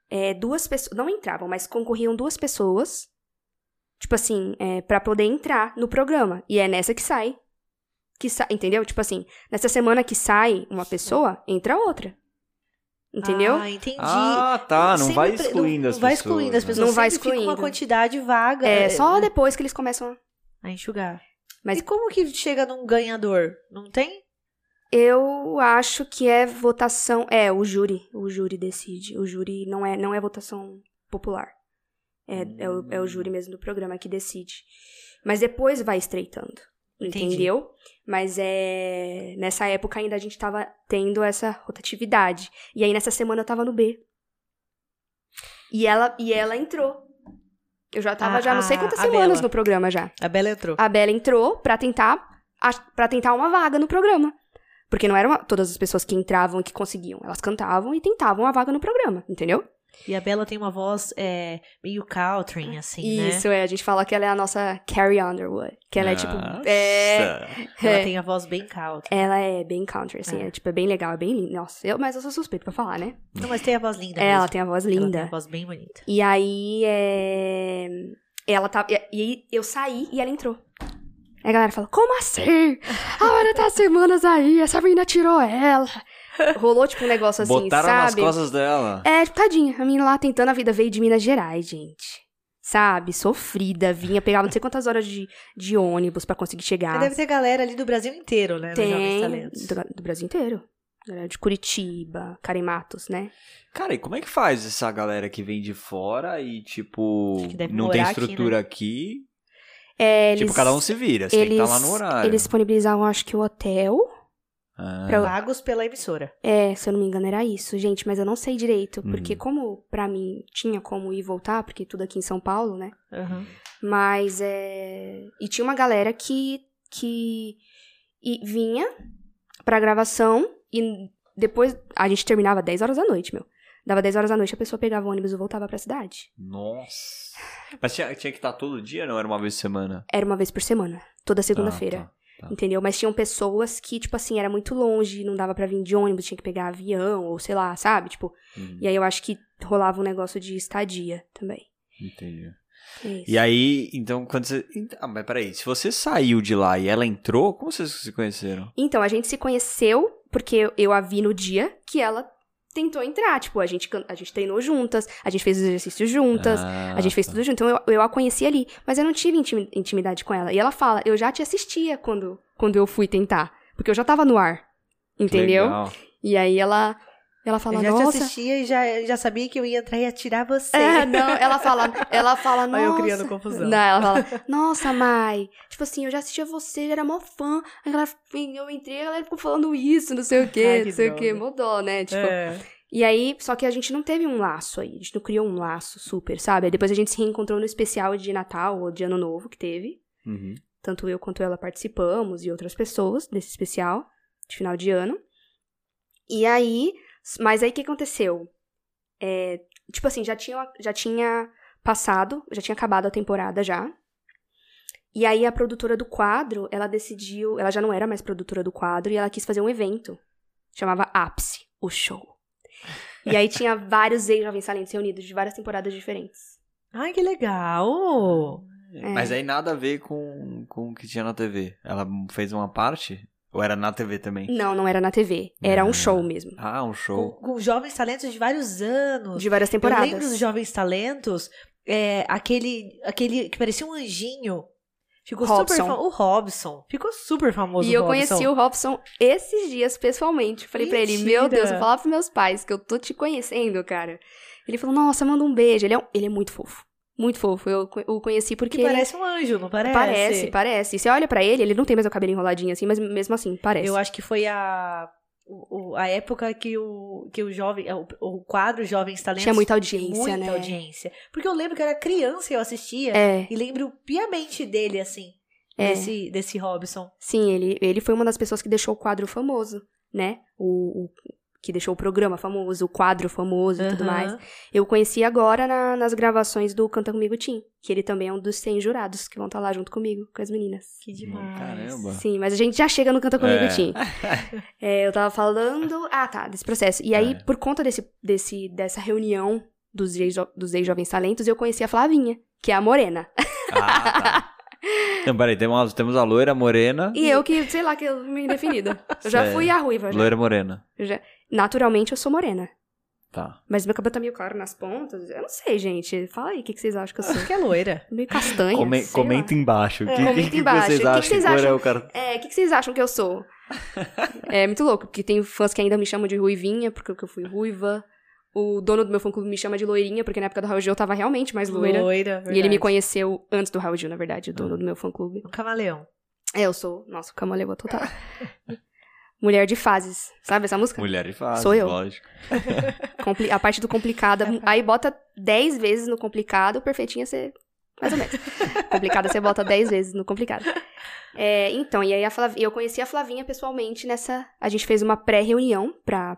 é, duas pessoas, não entravam, mas concorriam duas pessoas, tipo assim, é, para poder entrar no programa. E é nessa que sai. Que sa entendeu? Tipo assim, nessa semana que sai uma pessoa, entra outra. Entendeu?
Ah, entendi.
Ah, tá. Não
Sempre
vai excluindo
não,
as
não vai
pessoas.
excluindo as
né?
pessoas.
Não vai
sempre fica uma
excluindo.
quantidade vaga.
é,
é,
só depois que eles começam a
a enxugar.
Mas-
E como que chega num ganhador? Não tem?
Eu acho que é votação. É, o júri. O júri decide. O júri não é, não é votação popular. É, é, o, é o júri mesmo do programa que decide. Mas depois vai estreitando.
Entendi.
Entendeu? Mas é. Nessa época ainda a gente tava tendo essa rotatividade. E aí nessa semana eu tava no B. E ela, e ela entrou. Eu já tava
A-
já não sei quantas semanas
Bela.
no programa já.
A Bela entrou.
A Bela entrou pra tentar para tentar uma vaga no programa. Porque não eram todas as pessoas que entravam e que conseguiam. Elas cantavam e tentavam a vaga no programa, entendeu?
E a Bela tem uma voz é, meio country, assim, né?
Isso, é. A gente fala que ela é a nossa Carrie Underwood. Que ela é tipo. É,
Nossa.
Ela
é.
tem a voz bem country.
Ela é bem country, assim.
É.
É. tipo, é bem legal, é bem linda. Nossa, eu, mas eu sou suspeita pra falar, né?
Não, mas tem a voz linda
ela
mesmo.
tem a voz
Ela tem
linda.
a voz bem bonita.
E aí, é... Ela tá... E aí eu saí e ela entrou. Aí a galera fala, como assim? A Maria tá semanas aí, essa menina tirou ela. Rolou, tipo, um negócio assim,
Botaram
sabe?
nas costas dela.
É, tipo, tadinha. A menina lá tentando a vida veio de Minas Gerais, gente. Sabe? Sofrida, vinha, pegava não sei quantas horas de, de ônibus pra conseguir chegar.
Mas deve ter galera ali do Brasil inteiro, né?
Tem, do, do Brasil inteiro. Galera de Curitiba, Carimatos, né?
Cara, e como é que faz essa galera que vem de fora e, tipo, não tem
morar aqui,
estrutura aqui?
É,
Tipo,
eles-
cada um se vira, você tem que
eles,
estar lá no horário.
Eles disponibilizavam, acho que o hotel.
Ah,
pra-
Pagos pela emissora.
É, se eu não me engano, era isso, gente, mas eu não sei direito. Porque
Uhum.
como pra mim tinha como ir e voltar, porque tudo aqui em São Paulo, né?
Aham.
Mas é. E tinha uma galera que. que e vinha pra gravação e depois a gente terminava 10 horas da noite, meu. Dava 10 horas da noite, a pessoa pegava o ônibus e voltava pra cidade.
Nossa. Mas tinha, tinha que estar todo dia, não? Era uma vez por semana?
Era uma vez por semana, toda segunda-feira.
Ah, tá.
Entendeu? Mas tinham pessoas que, tipo assim, era muito longe, não dava pra vir de ônibus, tinha que pegar avião, ou sei lá, sabe? Tipo,
Hum,
e aí eu acho que rolava um negócio de estadia também.
entendi.
É isso.
E aí, então, quando você... Ah, mas peraí, se você saiu de lá e ela entrou, como vocês se conheceram?
Então, a gente se conheceu porque eu a vi no dia que ela tentou entrar. Tipo, a gente, a gente treinou juntas, a gente fez os exercícios juntas,
Ah,
a gente fez
tá.
tudo junto. Então, eu, eu a conheci ali. Mas eu não tive intimi- intimidade com ela. E ela fala, eu já te assistia quando, quando eu fui tentar. Porque eu já tava no ar. Entendeu?
Legal.
E aí ela, ela fala,
eu já te
nossa...
assistia e já, já sabia que eu ia entrar e atirar você.
É, não, ela fala, ela fala, nossa.
Olha eu criando confusão.
Não, ela fala, nossa, Mai, tipo assim, eu já assistia você, eu era mó fã. Aí ela, eu entrei, a galera ficou falando isso, não sei o quê,
Ai, que
não sei o quê,
droga.
mudou, né? Tipo,
É.
e aí, só que a gente não teve um laço aí, a gente não criou um laço super, sabe? Aí depois a gente se reencontrou no especial de Natal ou de Ano Novo que teve.
Uhum.
Tanto eu quanto ela participamos e outras pessoas desse especial de final de ano. E aí, mas aí o que aconteceu? É, tipo assim, já tinha, já tinha passado, já tinha acabado a temporada já. E aí a produtora do quadro, ela decidiu, ela já não era mais produtora do quadro e ela quis fazer um evento. Chamava Ápice, o show. E aí tinha <laughs> vários ex-jovens talentos reunidos de várias temporadas diferentes.
Ai, que legal!
É.
Mas aí nada a ver com, com o que tinha na TV. Ela fez uma parte? Ou era na TV também?
Não, não era na TV, era
Ah.
um show mesmo.
Ah, um
Com,
show.
com jovens talentos de vários anos.
De várias
Eu
temporadas.
lembro dos Jovens Talentos, é, aquele, aquele que parecia um anjinho. Ficou
Robson.
super famoso. O Robson. Ficou super famoso
E eu
Robson.
conheci o Robson esses dias pessoalmente. Falei pra ele,
Mentira.
meu Deus, eu falava pros meus pais que eu tô te conhecendo, cara. Ele falou, nossa, manda um beijo. Ele é, um- ele é muito fofo. Muito fofo. Eu o conheci porque.
Que parece um anjo, não parece?
parece, parece. Você olha pra ele, ele não tem mais o cabelo enroladinho assim, mas mesmo assim, parece.
Eu acho que foi a, o- a época que o, que o jovem, o, o quadro Jovens Talentos
Tinha muita audiência,
muita
né?
audiência. Porque eu lembro que eu era criança e eu assistia.
É,
E lembro piamente dele, assim,
É.
desse, desse Robson.
sim, ele, ele foi uma das pessoas que deixou o quadro famoso, né? O, o- que deixou o programa famoso, o quadro famoso e tudo mais. Eu conheci agora na- nas gravações do Canta Comigo Tim, que ele também é um dos 100 jurados que vão estar lá junto comigo, com as meninas.
Que demais.
Caramba.
Sim, mas a gente já chega no Canta Comigo
É.
Tim. <laughs> É, eu tava falando. Ah, tá, desse processo. E aí,
É.
por conta desse, desse, dessa reunião dos ex- dos ex-jovens talentos, eu conheci a Flavinha, que é a morena.
Ah, tá. <laughs> Então, peraí, temos, temos a loira morena.
E eu que, sei lá, que eu me definida. Eu já
Sério?
fui a ruiva. já.
Loira morena.
Eu já- Naturalmente eu sou morena.
Tá.
Mas meu cabelo tá meio claro nas pontas. Eu não sei, gente. Fala aí o que, que vocês acham que eu sou.
Que é loira.
Meio castanha.
Come- comenta
lá.
embaixo. O que,
Comenta
que,
embaixo.
vocês
O que que
acham?
vocês
é
acham?
o cara...
É, o que, que vocês acham que eu sou? é muito louco, porque tem fãs que ainda me chamam de ruivinha, porque eu fui ruiva. O dono do meu fã clube me chama de loirinha, porque na época do Raul Gil eu tava realmente mais loira.
Loira,
E ele me conheceu antes do Raul Gil, na verdade, o dono do meu fã clube.
Um camaleão.
É, eu sou, nossa, camaleoa total. <laughs> Mulher de fases, sabe essa música?
Mulher de fase,
Sou eu.
lógico. <laughs>
Compli- a parte do complicada, aí bota 10 vezes no complicado, o perfeitinho você. Mais ou menos. <laughs> complicada você bota 10 vezes no complicado. É, então, e aí a Flav- eu conheci a Flavinha pessoalmente nessa. A gente fez uma pré-reunião pra,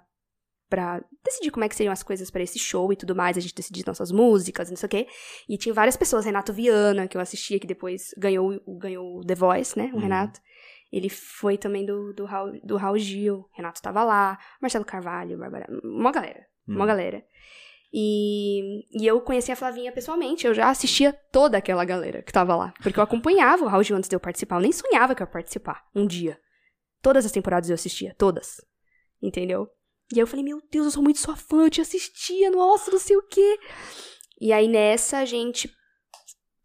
pra decidir como é que seriam as coisas pra esse show e tudo mais. A gente decidiu nossas músicas, não sei o quê. E tinha várias pessoas, Renato Viana, que eu assistia, que depois ganhou, o- ganhou o The Voice, né? O
Uhum.
Renato. Ele foi também do, do, Raul, do Raul Gil. Renato tava lá. Marcelo Carvalho, Bárbara. Uma galera. Uma
Hum.
galera. E, e eu conheci a Flavinha pessoalmente. Eu já assistia toda aquela galera que tava lá. Porque eu acompanhava o Raul Gil antes de eu participar. Eu nem sonhava que eu ia participar um dia. Todas as temporadas eu assistia. Todas. Entendeu? E aí eu falei, meu Deus, eu sou muito sua fã. Eu te assistia. Nossa, não sei o quê. E aí nessa a gente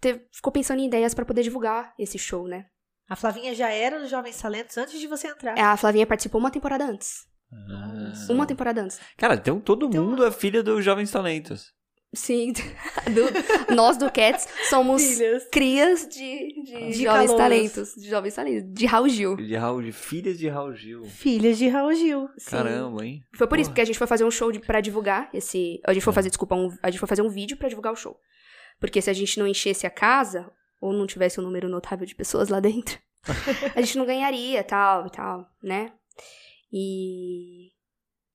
teve- ficou pensando em ideias pra poder divulgar esse show, né?
A Flavinha já era dos Jovens Talentos antes de você entrar.
A Flavinha participou uma temporada antes.
Ah.
Uma temporada antes.
Cara, então todo
Então-
mundo é filha dos Jovens Talentos.
Sim. <laughs> Do- nós do Cats somos
Filhas.
crias de, de,
De
jovens
calouros.
talentos. De jovens talentos. De Raul Gil.
De Raul, de filhas de Raul Gil.
Filhas de Raul Gil.
Sim.
Caramba, hein?
Foi por isso, porque a gente foi fazer um show de, pra divulgar esse. A gente foi
É.
fazer, desculpa, um- a gente foi fazer um vídeo pra divulgar o show. Porque se a gente não enchesse a casa, ou não tivesse um número notável de pessoas lá dentro, <laughs> a gente não ganharia, tal e tal, né? E.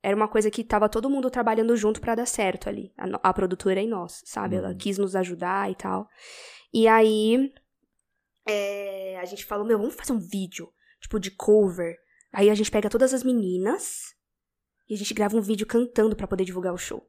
Era uma coisa que tava todo mundo trabalhando junto pra dar certo ali. A, a produtora e nós, sabe? Ela
Uhum.
quis nos ajudar e tal. E aí. é, a gente falou, meu, vamos fazer um vídeo, tipo, de cover. Aí a gente pega todas as meninas e a gente grava um vídeo cantando pra poder divulgar o show.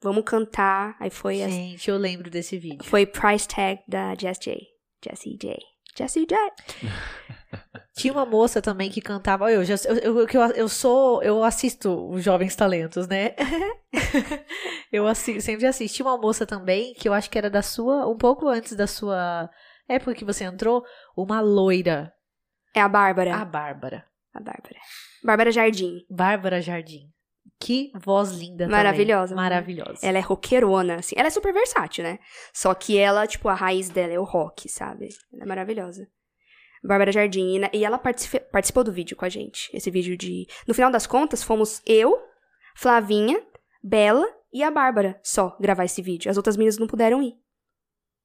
Vamos cantar. Aí foi,
Gente, eu lembro desse vídeo.
foi price tag da Jess J. Jessie J. Jessie J. <laughs>
Tinha uma moça também que cantava. Eu, já, eu, eu, eu, eu sou. Eu assisto os Jovens Talentos, né? <laughs> eu assi- sempre assisti. Tinha uma moça também, que eu acho que era da sua. Um pouco antes da sua época que você entrou. Uma loira.
É a Bárbara.
A Bárbara.
A Bárbara. Bárbara Jardim.
Bárbara Jardim. Que voz linda também.
Maravilhosa.
Maravilhosa.
Ela é roqueirona, assim. Ela é super versátil, né? Só que ela, tipo, a raiz dela é o rock, sabe? Ela é maravilhosa. Bárbara Jardim. E ela participou do vídeo com a gente. Esse vídeo de. No final das contas, fomos eu, Flavinha, Bela e a Bárbara só gravar esse vídeo. As outras meninas não puderam ir.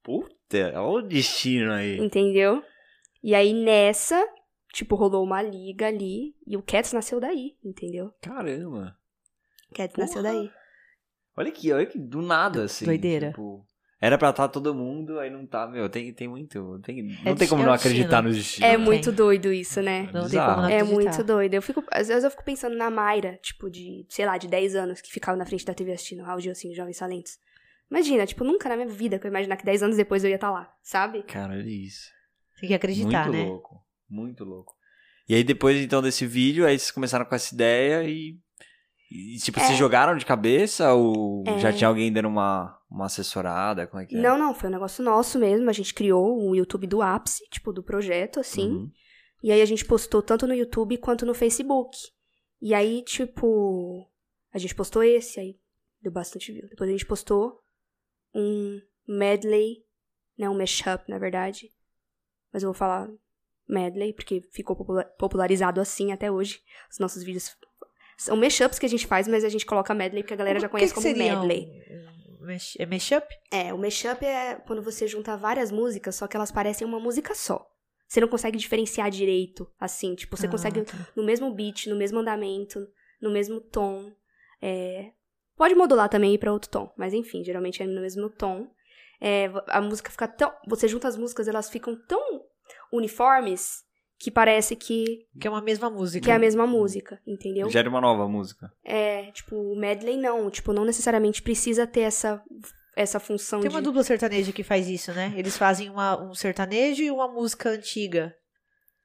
Puta, olha o destino aí.
Entendeu? E aí nessa, tipo, rolou uma liga ali. E o Cats nasceu daí, entendeu?
Caramba.
Cats
Porra.
nasceu daí.
Olha aqui, olha que do nada, assim.
Doideira.
tipo, era pra estar todo mundo, aí não tá, meu. Tem, tem muito. Tem, não
É
tem como não
é
acreditar no destino.
É muito
tem.
doido isso, né?
Não tem como não
É
acreditar.
muito doido. Eu fico, às vezes eu fico pensando na Mayra, tipo, de, sei lá, de 10 anos, que ficava na frente da TV assistindo Raul Gil, assim, Jovens Talentos. Imagina, tipo, nunca na minha vida que eu ia imaginar que 10 anos depois eu ia estar lá, sabe?
Cara, olha isso.
Tem que acreditar,
muito
né?
louco. Muito louco. E aí depois, então, desse vídeo, aí vocês começaram com essa ideia e. E, tipo,
É.
vocês jogaram de cabeça ou
É.
já tinha alguém dando uma, uma assessorada? Como é que é?
Não, não, foi um negócio nosso mesmo. A gente criou o YouTube do ápice, tipo, do projeto, assim.
Uhum.
E aí a gente postou tanto no YouTube quanto no Facebook. E aí, tipo, a gente postou esse, aí deu bastante view. Depois a gente postou um medley, né, um mashup, na verdade. Mas eu vou falar medley, porque ficou popula- popularizado assim até hoje. Os nossos vídeos são mashups que a gente faz, mas a gente coloca medley porque a galera já
O que
conhece
que
como
seria
medley.
Um, um é mashup?
É, o mashup é quando você junta várias músicas, só que elas parecem uma música só. Você não consegue diferenciar direito, assim, tipo, você
Ah,
consegue
tá.
no mesmo beat, no mesmo andamento, no mesmo tom. É, Pode modular também e ir pra outro tom, mas enfim, geralmente é no mesmo tom. É, a música fica tão. Você junta as músicas, elas ficam tão uniformes que parece que,
Que é uma mesma música.
que é a mesma música, entendeu?
Gera uma nova música.
É, tipo, o medley não. Tipo, não necessariamente precisa ter essa, essa função
Tem
de.
uma dupla sertaneja que faz isso, né? Eles fazem uma, um sertanejo e uma música antiga.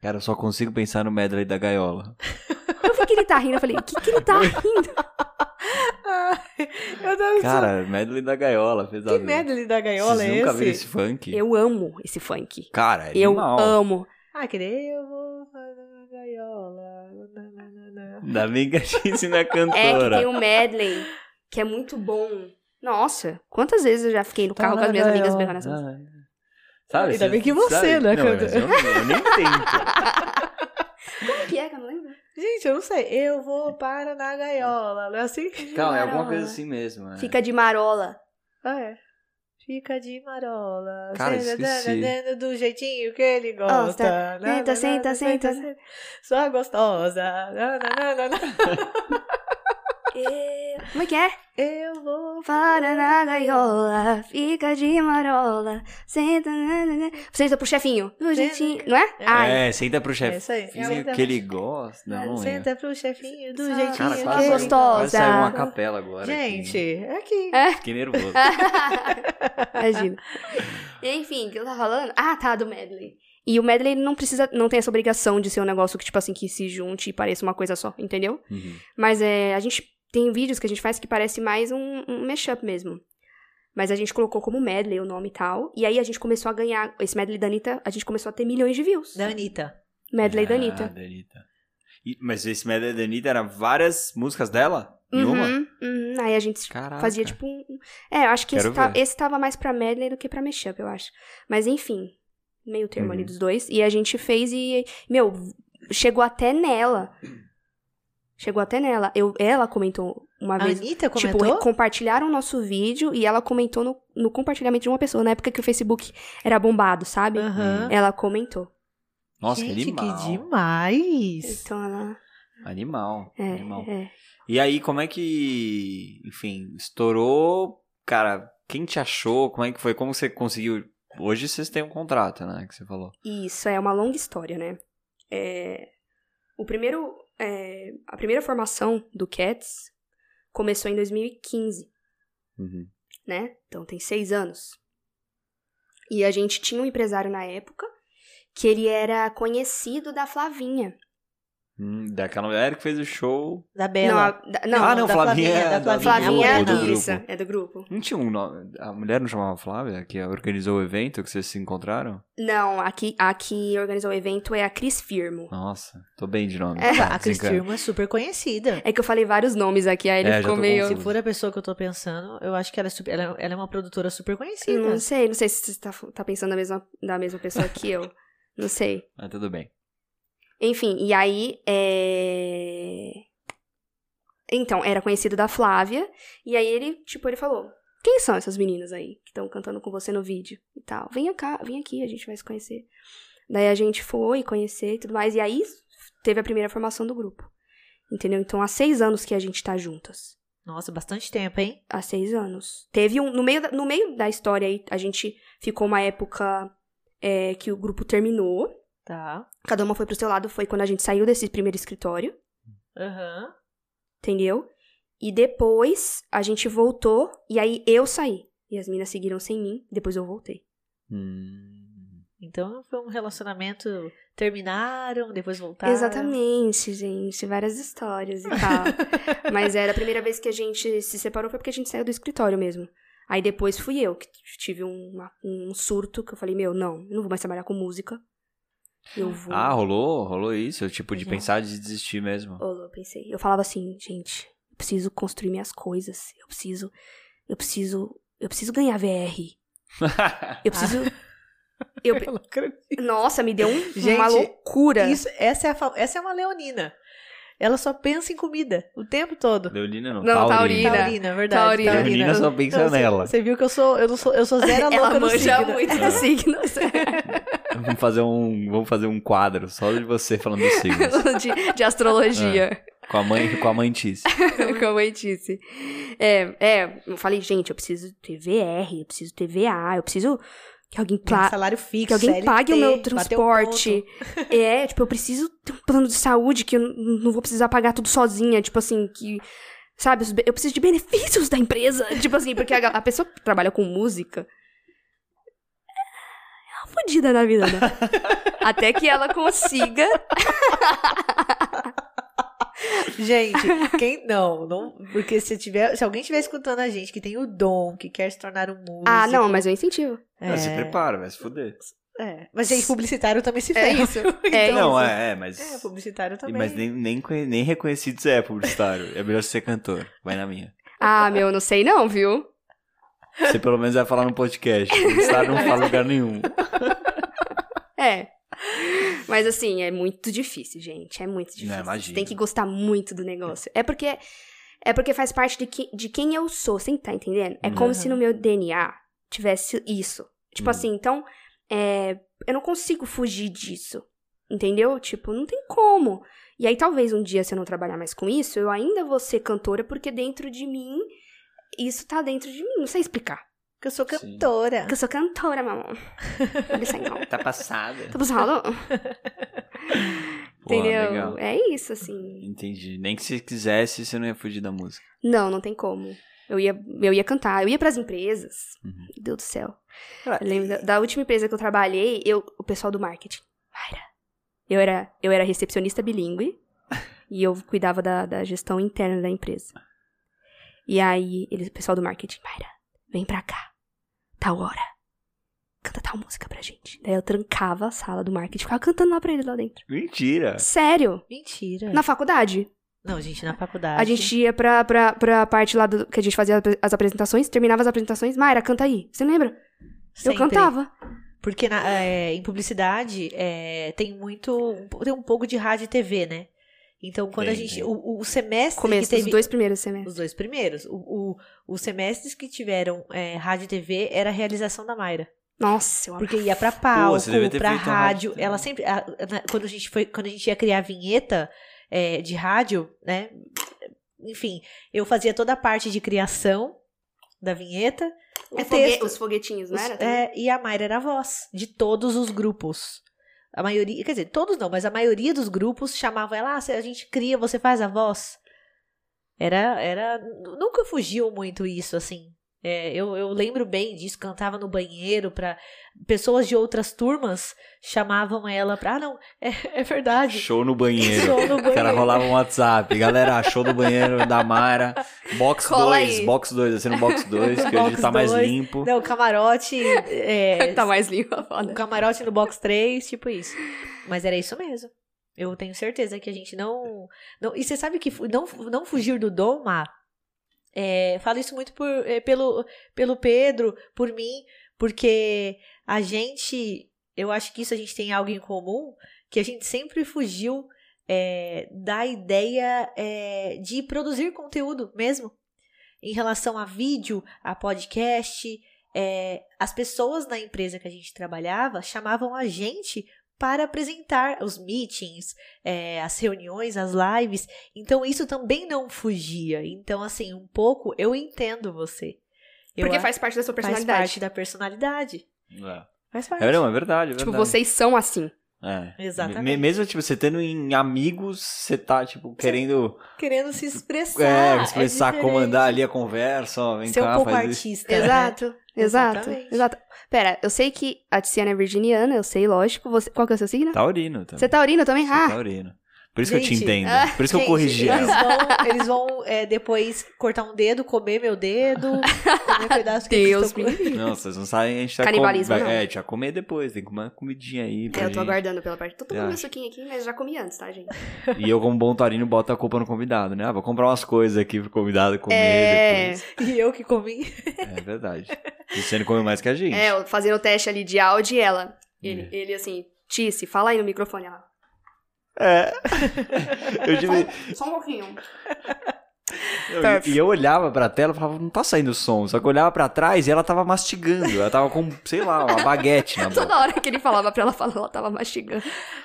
Cara, eu só consigo pensar no medley da gaiola. <laughs>
Eu vi que ele tá rindo, eu falei, o que, que ele tá <laughs> rindo?
eu não
Cara, medley da gaiola,
Que
pesadelo.
medley da gaiola
Vocês
é
nunca
esse?
viram esse funk?
Eu amo esse funk.
Cara, é
Eu
animal.
amo.
Ah, que nem eu vou fazer na gaiola. na, na, na, na.
Ainda bem que a gente não é <laughs>
É que
cantora.
tem um medley que é muito bom. Nossa, quantas vezes eu já fiquei no
Tá
carro com as minhas
na
amigas
gaiola.
berrando essa música.
Ah, Sabe?
Ainda bem que você
sabe?
é
não, mas
cantora.
eu, eu nem tento. <laughs>
Como que é que eu não lembro?
Gente, eu não sei. Eu vou para na gaiola. Não é assim?
Calma, é alguma coisa assim mesmo. é.
Fica de marola.
Ah, é. Fica de marola.
Cara,
senta,
esqueci.
senta Do jeitinho que ele gosta.
Senta, senta, senta.
Só gostosa. Na, na, na, na, na. <laughs>
Eu... Como é que é?
Eu vou
Para na gaiola, fica de marola, senta, né, né, né. Senta pro chefinho, do jeitinho, não é? Ai,
É, senta pro
É isso aí.
chefinho
Senta-
que ele gosta. Não, lembro.
Senta pro chefinho do jeitinho
Cara,
que
quase,
gostosa.
saiu uma capela agora.
Gente, é aqui.
É.
Fiquei nervoso. <laughs>
Imagina. Enfim, o que eu tava falando? Ah, tá, do medley. E o medley não precisa, não tem essa obrigação de ser um negócio que, tipo assim, que se junte e pareça uma coisa só, entendeu?
Uhum.
Mas é, a gente tem vídeos que a gente faz que parece mais um, um mashup mesmo. Mas a gente colocou como medley o nome e tal. E aí a gente começou a ganhar. Esse medley da Anitta, a gente começou a ter milhões de views.
Da Anitta.
Medley da
Ah,
Anitta.
da Anitta. E- mas esse medley da Anitta era várias músicas dela? Em uma?
Uhum, uhum. Aí a gente
Caraca.
fazia tipo um. É, eu acho que
Quero
esse, tá- esse tava mais pra medley do que pra mashup, eu acho. Mas enfim, meio termo ali
Uhum.
dos dois. E a gente fez e, meu, chegou até nela. Chegou até nela. Eu, ela comentou uma
A
vez.
Anitta
Tipo,
comentou?
compartilharam o nosso vídeo e ela comentou no, no compartilhamento de uma pessoa, na época que o Facebook era bombado, sabe?
Aham.
Ela comentou.
Nossa, que
Gente,
animal.
que demais.
Então ela.
Animal.
É,
animal.
é.
E aí, como é que, enfim, estourou? Cara, quem te achou? Como é que foi? Como você conseguiu? Hoje vocês têm um contrato, né? Que você falou.
Isso é uma longa história, né? É, o primeiro, é, a primeira formação do Cats começou em 2015,
Uhum.
né? Então tem seis anos. E a gente tinha um empresário na época que ele era conhecido da Flavinha.
Hum, daquela mulher que fez o show.
Da
Não,
Bela.
a- da- não,
Ah, não,
da
Flavinha
Flavinha,
é
da Flavinha.
Flavinha
é do
é isso, é do grupo.
Não tinha um nome. A mulher não chamava Flávia, que organizou o evento que vocês se encontraram?
Não, aqui, a que organizou o evento é a Cris Firmo.
Nossa, tô bem de nome.
É.
tá?
A Cris. Firmo é super conhecida.
É que eu falei vários nomes aqui, aí ele
É,
ficou meio.
Se for a pessoa que eu tô pensando, eu acho que ela é, super, ela, é- ela é uma produtora super conhecida.
Não sei, não sei se você tá, tá pensando da mesma, da mesma pessoa que eu. <laughs> Não sei.
Mas tudo bem.
Enfim, e aí. É... Então, era conhecido da Flávia. E aí ele, tipo, ele falou: Quem são essas meninas aí que estão cantando com você no vídeo? E tal. Vem cá, vem aqui, a gente vai se conhecer. Daí a gente foi conhecer e tudo mais. E aí teve a primeira formação do grupo. Entendeu? Então, há seis anos que a gente tá juntas.
Nossa, bastante tempo, hein?
Há seis anos. Teve um. No meio da, no meio da história aí, a gente ficou uma época é, que o grupo terminou.
Tá.
Cada uma foi pro seu lado. Foi quando a gente saiu desse primeiro escritório.
Aham.
Entendeu? E depois a gente voltou. E aí eu saí. E as minas seguiram sem mim. Depois eu voltei.
Hum.
Então foi um relacionamento. Terminaram, depois voltaram.
Exatamente, gente. Várias histórias e tal. <laughs> Mas era a primeira vez que a gente se separou foi porque a gente saiu do escritório mesmo. Aí depois fui eu que tive uma- um surto que eu falei, meu, não, eu não vou mais trabalhar com música. Eu vou.
Ah, rolou? Rolou isso? Tipo, de
Uhum.
pensar de desistir mesmo.
Eu pensei. Eu falava assim, gente, eu preciso construir minhas coisas. Eu preciso. Eu preciso. Eu preciso ganhar VR. <laughs> Eu preciso. <laughs> Eu, nossa, me deu um-
Gente,
uma loucura.
Isso, essa, é a, essa é uma leonina. Ela só pensa em comida o tempo todo.
Leonina não,
Não,
Taurina.
Taurina.
Taurina, verdade.
Taurina.
Leonina só pensa
você-
nela.
Você viu que eu sou, eu não sou, eu sou zero <laughs> louca
Ela
no
manja
signo.
muito dos signos.
Vamos fazer um, vamos fazer um quadro só de você falando dos signos. <laughs>
de, de astrologia.
com a mãe, com a mãe Tice.
Como eu disse. É, é, eu falei, gente, eu preciso ter VR, eu preciso ter VA, eu preciso que alguém pla-
salário fixo,
que alguém
CLT,
pague o meu transporte. É, tipo, eu preciso ter um plano de saúde que eu não vou precisar pagar tudo sozinha. Tipo assim, que. Sabe, eu preciso de benefícios da empresa. <laughs> Tipo assim, porque a, a pessoa que trabalha com música. É fodida na vida, né? <laughs> Até que ela consiga. <laughs>
Gente, quem não, não, porque se tiver, se alguém estiver escutando a gente que tem o dom, que quer se tornar um músico.
Ah, não, mas eu incentivo.
é,
Se prepara, vai se fuder.
é. Mas gente, publicitário também se
É
ferra.
isso. <laughs> É
não,
isso.
é, é, mas.
É, publicitário também.
Mas nem, nem, nem reconhecido você é publicitário. É melhor você ser cantor. Vai na minha.
Ah, meu, não sei não, viu?
Você pelo menos vai falar no podcast. Publicitário não fala em lugar nenhum. <laughs>
É. Mas assim, é muito difícil, gente. É muito difícil.
Não, imagino.
Você tem que gostar muito do negócio. É porque é porque faz parte de, que, de quem eu sou, você tá entendendo? É como
Uhum.
se no meu DNA tivesse isso. Tipo
Uhum.
assim, então, é, eu não consigo fugir disso. Entendeu? Tipo, não tem como. E aí, talvez um dia, se eu não trabalhar mais com isso, eu ainda vou ser cantora, porque dentro de mim, isso tá dentro de mim. Não sei explicar.
Porque eu sou
Sim.
cantora.
Porque eu sou cantora, mamão.
Tá passada.
Tá passando? <laughs>
Pô,
Entendeu?
legal.
É isso, assim.
Entendi. Nem que você quisesse, você não ia fugir da música.
Não, não tem como. Eu ia, eu ia cantar, eu ia pras empresas.
Uhum.
Meu Deus do céu. Eu lembro da, da última empresa que eu trabalhei, eu, o pessoal do marketing. Mayra. Eu era, eu era recepcionista bilíngue <laughs> e eu cuidava da, da gestão interna da empresa. E aí, eles, o pessoal do marketing, Mayra, vem pra cá. Tal hora. Canta tal música pra gente. Daí eu trancava a sala do marketing ficava cantando lá pra eles lá dentro.
Mentira.
Sério.
Mentira.
Na faculdade.
Não, gente, na faculdade.
A gente ia pra, pra, pra parte lá do, que a gente fazia as apresentações, terminava as apresentações. Mayra, canta aí. Você lembra? Eu
Sempre.
cantava.
Porque na- é, em publicidade é, tem muito. Tem um pouco de rádio e TV, né? Então, quando a
Tem,
gente. O, o semestre
Começo
que teve.
dos dois primeiros semestres.
Os dois primeiros. O, o- os semestres que tiveram é, rádio e TV era a realização da Mayra.
Nossa, eu amava.
Porque ia pra palco,
ter
pra
a
rádio.
rádio
Ela sempre. a- na- quando, a gente foi, quando a gente ia criar a vinheta é, de rádio, né? Enfim, eu fazia toda a parte de criação da vinheta. O
É fogue- Os foguetinhos, não
os-
era? também?
é, e a Mayra era a voz de todos os grupos. A maioria, quer dizer, todos não, mas a maioria dos grupos chamavam ela, ah, a gente cria, você faz a voz. Era, era, nunca fugiu muito isso, assim. É, eu, eu lembro bem disso, cantava no banheiro pra pessoas de outras turmas chamavam ela pra, ah, não, é, é verdade.
Show no banheiro.
Show no
O cara
banheiro.
rolava um WhatsApp. Galera, show do banheiro da Mara. Box
Cola
2,
aí.
box 2, assim no box <laughs> 2, que hoje
Box
tá mais limpo.
Não, camarote, é, <laughs>
tá mais limpo a
um
foda.
camarote no box 3, tipo isso. Mas era isso mesmo. Eu tenho certeza que a gente não. não e você sabe que não, não fugir do dom, Má, é, falo isso muito por, é, pelo, pelo Pedro, por mim, porque a gente. Eu acho que isso a gente tem algo em comum, que a gente sempre fugiu é, da ideia é, de produzir conteúdo mesmo. Em relação a vídeo, a podcast, é, as pessoas na empresa que a gente trabalhava chamavam a gente para apresentar os meetings, é, as reuniões, as lives. Então isso também não fugia. Então, assim, um pouco eu entendo você. Eu
Porque faz parte da sua
faz
personalidade.
parte da personalidade.
É.
Faz parte.
É, não, é verdade, é
Tipo,
verdade.
vocês são assim.
É.
Exatamente.
Me- Mesmo, tipo, você tendo em amigos, você tá, tipo, querendo
Querendo se expressar.
é, começar a
diferente.
comandar ali a conversa, ó, vem
Ser
cá,
um pouco
faz isso.
artista. né?
Exato, <laughs> exato, exato. Pera, eu sei que a Tiziana é virginiana, eu sei, lógico. Você, qual que é o seu signo?
Taurino também.
Você é taurino também?
Sou
Ah,
taurino. Por isso que eu te
Gente,
entendo.
ah,
Por isso que eu
Gente,
corrigi
eles vão, eles vão é, depois cortar um dedo, comer meu dedo, comer um pedaço que
Deus me
Não, vocês não sabem, a gente tá
Canibalismo,
com...
não.
É, a gente vai comer depois, tem que comer uma comidinha aí
É, eu tô
gente.
aguardando pela parte. Tô tomando
Eu
meu suquinho aqui, mas já comi antes, tá, gente?
E eu, como bom taurino, boto a culpa no convidado, né? Ah, vou comprar umas coisas aqui pro convidado comer
É.
depois.
E eu que comi.
É verdade. Luciane come mais que a gente.
É, eu fazendo o teste ali de áudio e ela. Ele, ele assim, Tice, fala aí no microfone. Ela,
É. <laughs> eu tive,
só um pouquinho.
Eu- e eu olhava pra tela e falava, não tá saindo som. Só que eu olhava pra trás e ela tava mastigando. Ela tava com, sei lá, uma baguete na <laughs> boca.
Toda hora que ele falava pra ela falar, ela tava mastigando.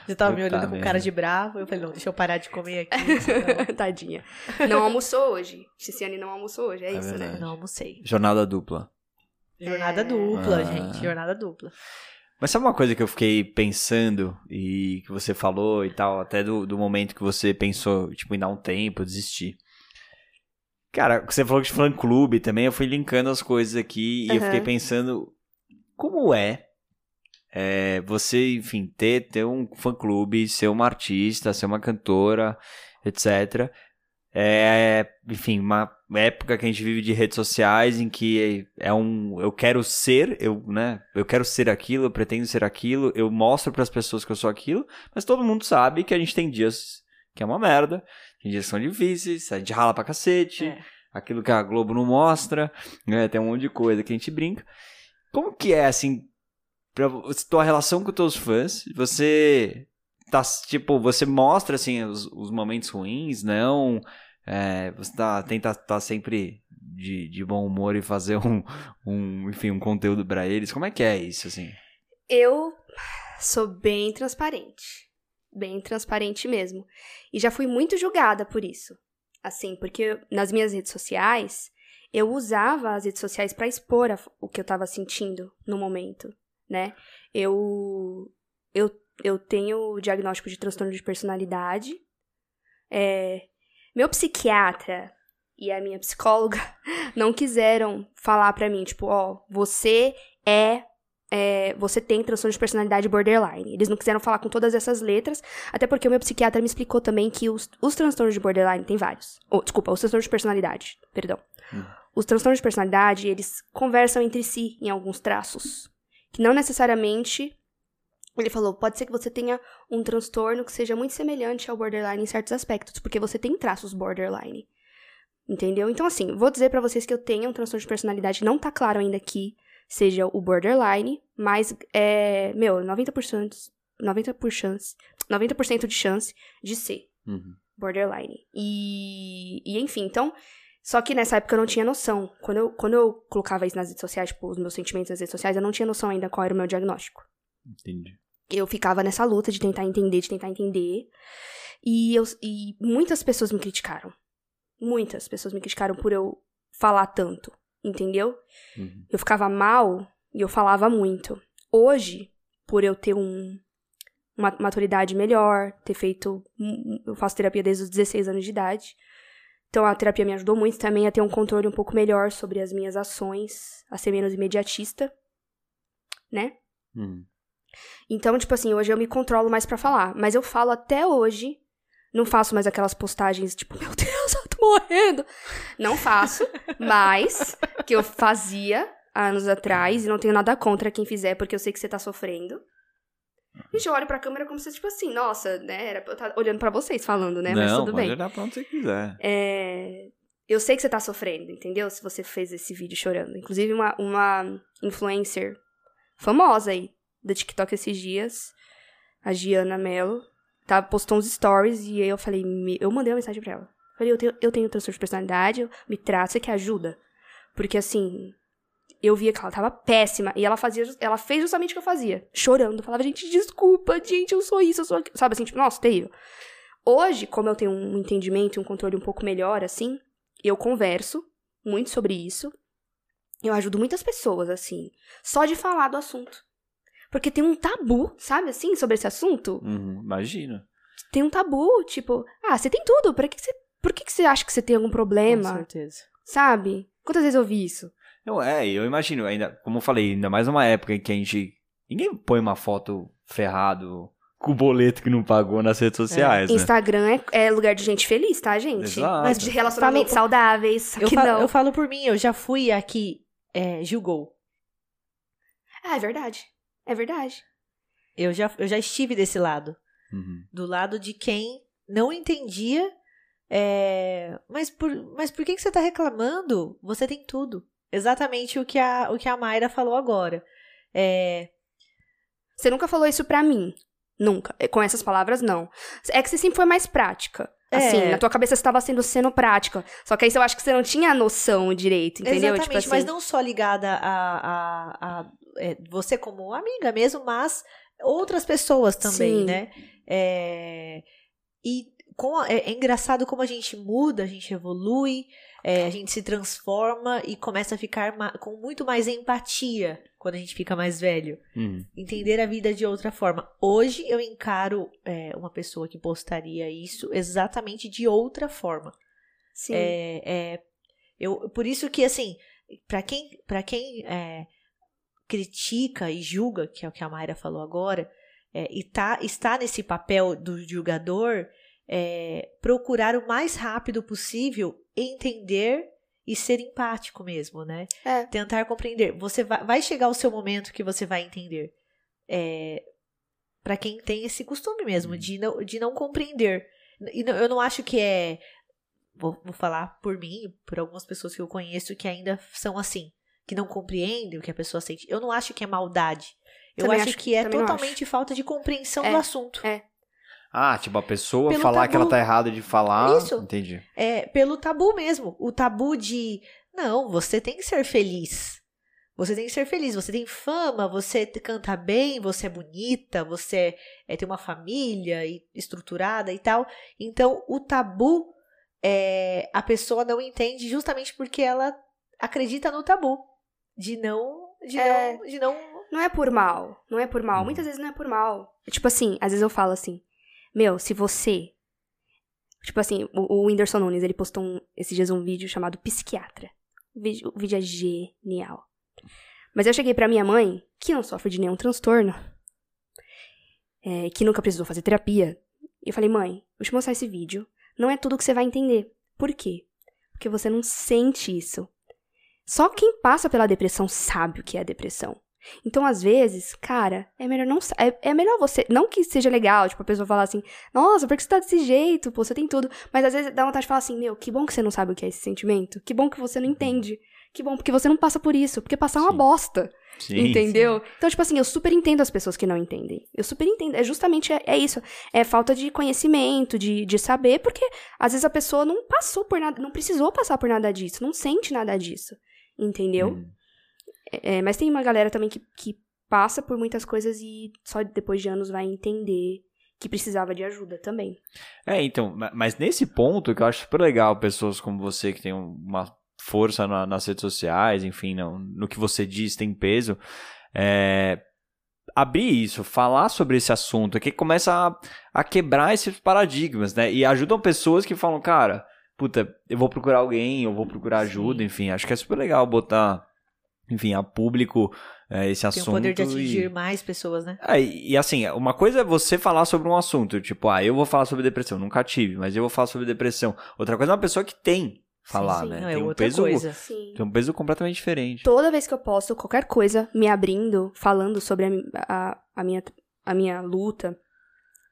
Você tava me olhando com
merda.
cara de bravo. Eu falei, não, deixa eu parar de comer aqui. <laughs>
Tadinha. Não almoçou hoje. Ticiane não almoçou hoje, é,
É
isso, né?
verdade.
não almocei.
Jornada dupla.
Jornada
É.
dupla,
Ah.
gente. Jornada dupla.
Mas sabe uma coisa que eu fiquei pensando e que você falou e tal, até do, do momento que você pensou, tipo, em dar um tempo, desistir. Cara, você falou de fã clube também, eu fui linkando as coisas aqui e eu fiquei pensando como é, é, você, enfim, ter, ter um fã clube, ser uma artista, ser uma cantora, etc. É, enfim, uma época que a gente vive de redes sociais em que é um eu quero ser, eu, né, eu quero ser aquilo, eu pretendo ser aquilo, eu mostro para as pessoas que eu sou aquilo, mas todo mundo sabe que a gente tem dias que é uma merda, tem dias que são difíceis, a gente rala pra cacete,
É.
aquilo que a Globo não mostra, né, tem um monte de coisa que a gente brinca. Como que é assim pra tua relação com os teus fãs? Você tá tipo, você mostra assim os, os momentos ruins, não? É, você tá, tenta estar sempre de, de bom humor e fazer um, um, enfim, um conteúdo pra eles. Como é que é isso, assim?
Eu sou bem transparente. Bem transparente mesmo. E já fui muito julgada por isso. Assim, porque nas minhas redes sociais, eu usava as redes sociais pra expor a- o que eu tava sentindo no momento, né? Eu, eu, eu tenho o diagnóstico de transtorno de personalidade. É, meu psiquiatra e a minha psicóloga <laughs> não quiseram falar pra mim, tipo, ó, você é é, você tem transtorno de personalidade borderline. Eles não quiseram falar com todas essas letras, até porque o meu psiquiatra me explicou também que os, os transtornos de borderline tem vários. Ou, desculpa, os transtornos de personalidade, perdão.
Hum.
Os transtornos de personalidade, eles conversam entre si em alguns traços. Que não necessariamente. Ele falou, pode ser que você tenha um transtorno que seja muito semelhante ao borderline em certos aspectos, porque você tem traços borderline. Entendeu? Então, assim, vou dizer pra vocês que eu tenho um transtorno de personalidade, não tá claro ainda aqui seja o borderline, mas é, meu, 90%, 90%, chance, 90% de chance de ser
Uhum.
borderline. E, e enfim, então, só que nessa época eu não tinha noção. Quando eu, quando eu colocava isso nas redes sociais, tipo, os meus sentimentos nas redes sociais, eu não tinha noção ainda qual era o meu diagnóstico.
Entendi.
Eu ficava nessa luta de tentar entender, de tentar entender. E, eu, e muitas pessoas me criticaram. Muitas pessoas me criticaram por eu falar tanto, entendeu?
Uhum.
Eu ficava mal e eu falava muito. Hoje, por eu ter um, uma maturidade melhor, ter feito. Eu faço terapia desde os 16 anos de idade. Então a terapia me ajudou muito também a ter um controle um pouco melhor sobre as minhas ações, a ser menos imediatista, né?
Uhum.
Então, tipo assim, hoje eu me controlo mais pra falar. Mas eu falo até hoje. Não faço mais aquelas postagens tipo, meu Deus, <laughs> eu tô morrendo. Não faço, mas que eu fazia anos atrás e não tenho nada contra quem fizer, porque eu sei que você tá sofrendo. Gente, eu olho pra câmera como se, tipo assim, nossa, né? Era pra eu estar olhando pra vocês falando, né? mas
Não,
tudo
pode
bem.
olhar pra onde você quiser.
É, eu sei que você tá sofrendo, entendeu? Se você fez esse vídeo chorando. Inclusive, uma, uma influencer famosa aí do TikTok esses dias, a Giana Mello, tá, postou uns stories e aí eu falei, me- eu mandei uma mensagem pra ela. Falei, eu tenho, eu tenho transtorno de personalidade, me trata, você quer ajuda? Porque assim, eu via que ela tava péssima e ela fazia, ela fez justamente o que eu fazia, chorando. Falava, gente, desculpa, gente, eu sou isso, eu sou aquilo. Sabe assim, tipo, nossa, terrível. Hoje, como eu tenho um entendimento e um controle um pouco melhor, assim, eu converso muito sobre isso. Eu ajudo muitas pessoas, assim, só de falar do assunto. Porque tem um tabu, sabe, assim, sobre esse assunto?
Uhum, Imagina.
Tem um tabu, tipo, ah, você tem tudo, pra que que você, por que, que você acha que você tem algum
Com
problema?
certeza.
Sabe? Quantas vezes eu ouvi isso?
Não, é, eu imagino, ainda, como eu falei, ainda mais numa época em que a gente. Ninguém põe uma foto ferrado com o boleto que não pagou nas redes sociais, né?
Instagram é, é lugar de gente feliz, tá, gente?
Exato.
Mas de relacionamentos
Falo-
saudáveis,
Eu,
que
fa-
não.
eu falo por mim, eu já fui aqui, é, julgou.
Ah, é verdade. É verdade.
Eu já, eu já estive desse lado.
Uhum.
Do lado de quem não entendia. é, mas, por, mas por que, que você tá reclamando? Você tem tudo. Exatamente o que a, o que a Mayra falou agora. É,
Você nunca falou isso pra mim. Nunca. É, Com essas palavras, não. É que você sempre foi mais prática. Assim,
É.
na tua cabeça estava sendo sendo prática. Só que aí eu acho que você não tinha a noção direito, entendeu?
Exatamente,
tipo assim,
mas não só ligada a, a, a- é, você como amiga mesmo, mas outras pessoas também,
Sim.
né? É, e com é, é engraçado como a gente muda, a gente evolui, é, a gente se transforma e começa a ficar com muito mais empatia quando a gente fica mais velho.
Hum.
Entender a vida de outra forma. Hoje eu encaro é, uma pessoa que postaria isso exatamente de outra forma.
Sim.
É, é, eu, por isso que, assim, para quem, pra quem é, critica e julga, que é o que a Mayra falou agora, é, e tá, está nesse papel do julgador, é, procurar o mais rápido possível entender e ser empático mesmo, né?
É.
Tentar compreender. Você vai, vai chegar o seu momento que você vai entender. É, para quem tem esse costume mesmo de não, de não compreender. E não- eu não acho que é vou, vou falar por mim, por algumas pessoas que eu conheço que ainda são assim, que não compreendem o que a pessoa sente. Eu não acho que é maldade. Eu acho,
acho-
que é totalmente falta de compreensão
É,
do assunto.
é.
Ah, tipo, a pessoa
Pelo
falar que ela
tabu.
tá errada de falar.
Isso.
Entendi.
É pelo tabu mesmo. O tabu de não, você tem que ser feliz. Você tem que ser feliz. Você tem fama, você te- canta bem, você é bonita, você é, tem uma família e- estruturada e tal. Então, o tabu é, a pessoa não entende justamente porque ela acredita no tabu. De não. De
É.
não. De não.
Não é por mal. Não é por mal.
Uhum.
Muitas vezes não é por mal. Tipo assim, às vezes eu falo assim, meu, se você. Tipo assim, o, o Whindersson Nunes, ele postou um- esses dias um vídeo chamado Psiquiatra. O vídeo, o vídeo é genial. Mas eu cheguei pra minha mãe, que não sofre de nenhum transtorno, é, que nunca precisou fazer terapia, e eu falei, mãe, vou te mostrar esse vídeo. Não é tudo que você vai entender. Por quê? Porque você não sente isso. Só quem passa pela depressão sabe o que é depressão. Então, às vezes, cara, é melhor não. É, é melhor você. Não que seja legal, tipo, a pessoa falar assim, nossa, por que você tá desse jeito? Pô, você tem tudo. Mas às vezes dá vontade de falar assim, meu, que bom que você não sabe o que é esse sentimento. Que bom que você não entende. Que bom, porque você não passa por isso. Porque passar é uma
Sim.
bosta.
Sim.
entendeu? Então, tipo assim, eu super entendo as pessoas que não entendem. Eu super entendo. É justamente é, é isso. É falta de conhecimento, de, de saber, porque às vezes a pessoa não passou por nada, não precisou passar por nada disso, não sente nada disso. Entendeu?
Hum.
É, mas tem uma galera também que, que passa por muitas coisas e só depois de anos vai entender que precisava de ajuda também.
É, então, ma- mas nesse ponto que eu acho super legal pessoas como você que tem um- uma força na- nas redes sociais, enfim, no, no que você diz tem peso, é, abrir isso, falar sobre esse assunto, é que começa a, a quebrar esses paradigmas, né? E ajudam pessoas que falam, cara, puta, eu vou procurar alguém, eu vou procurar
Sim.
ajuda, enfim, acho que é super legal botar, enfim, a público é, esse
Tem
assunto.
o poder de
e-
atingir mais pessoas, né?
é, e e assim, uma coisa é você falar sobre um assunto, tipo, ah, eu vou falar sobre depressão, nunca tive, mas eu vou falar sobre depressão. Outra coisa é uma pessoa que tem falar,
sim,
né?
Não,
tem
é
um
outra
peso,
coisa.
Sim.
tem um peso completamente diferente.
Toda vez que eu posto qualquer coisa me abrindo, falando sobre a, a, a minha, a minha luta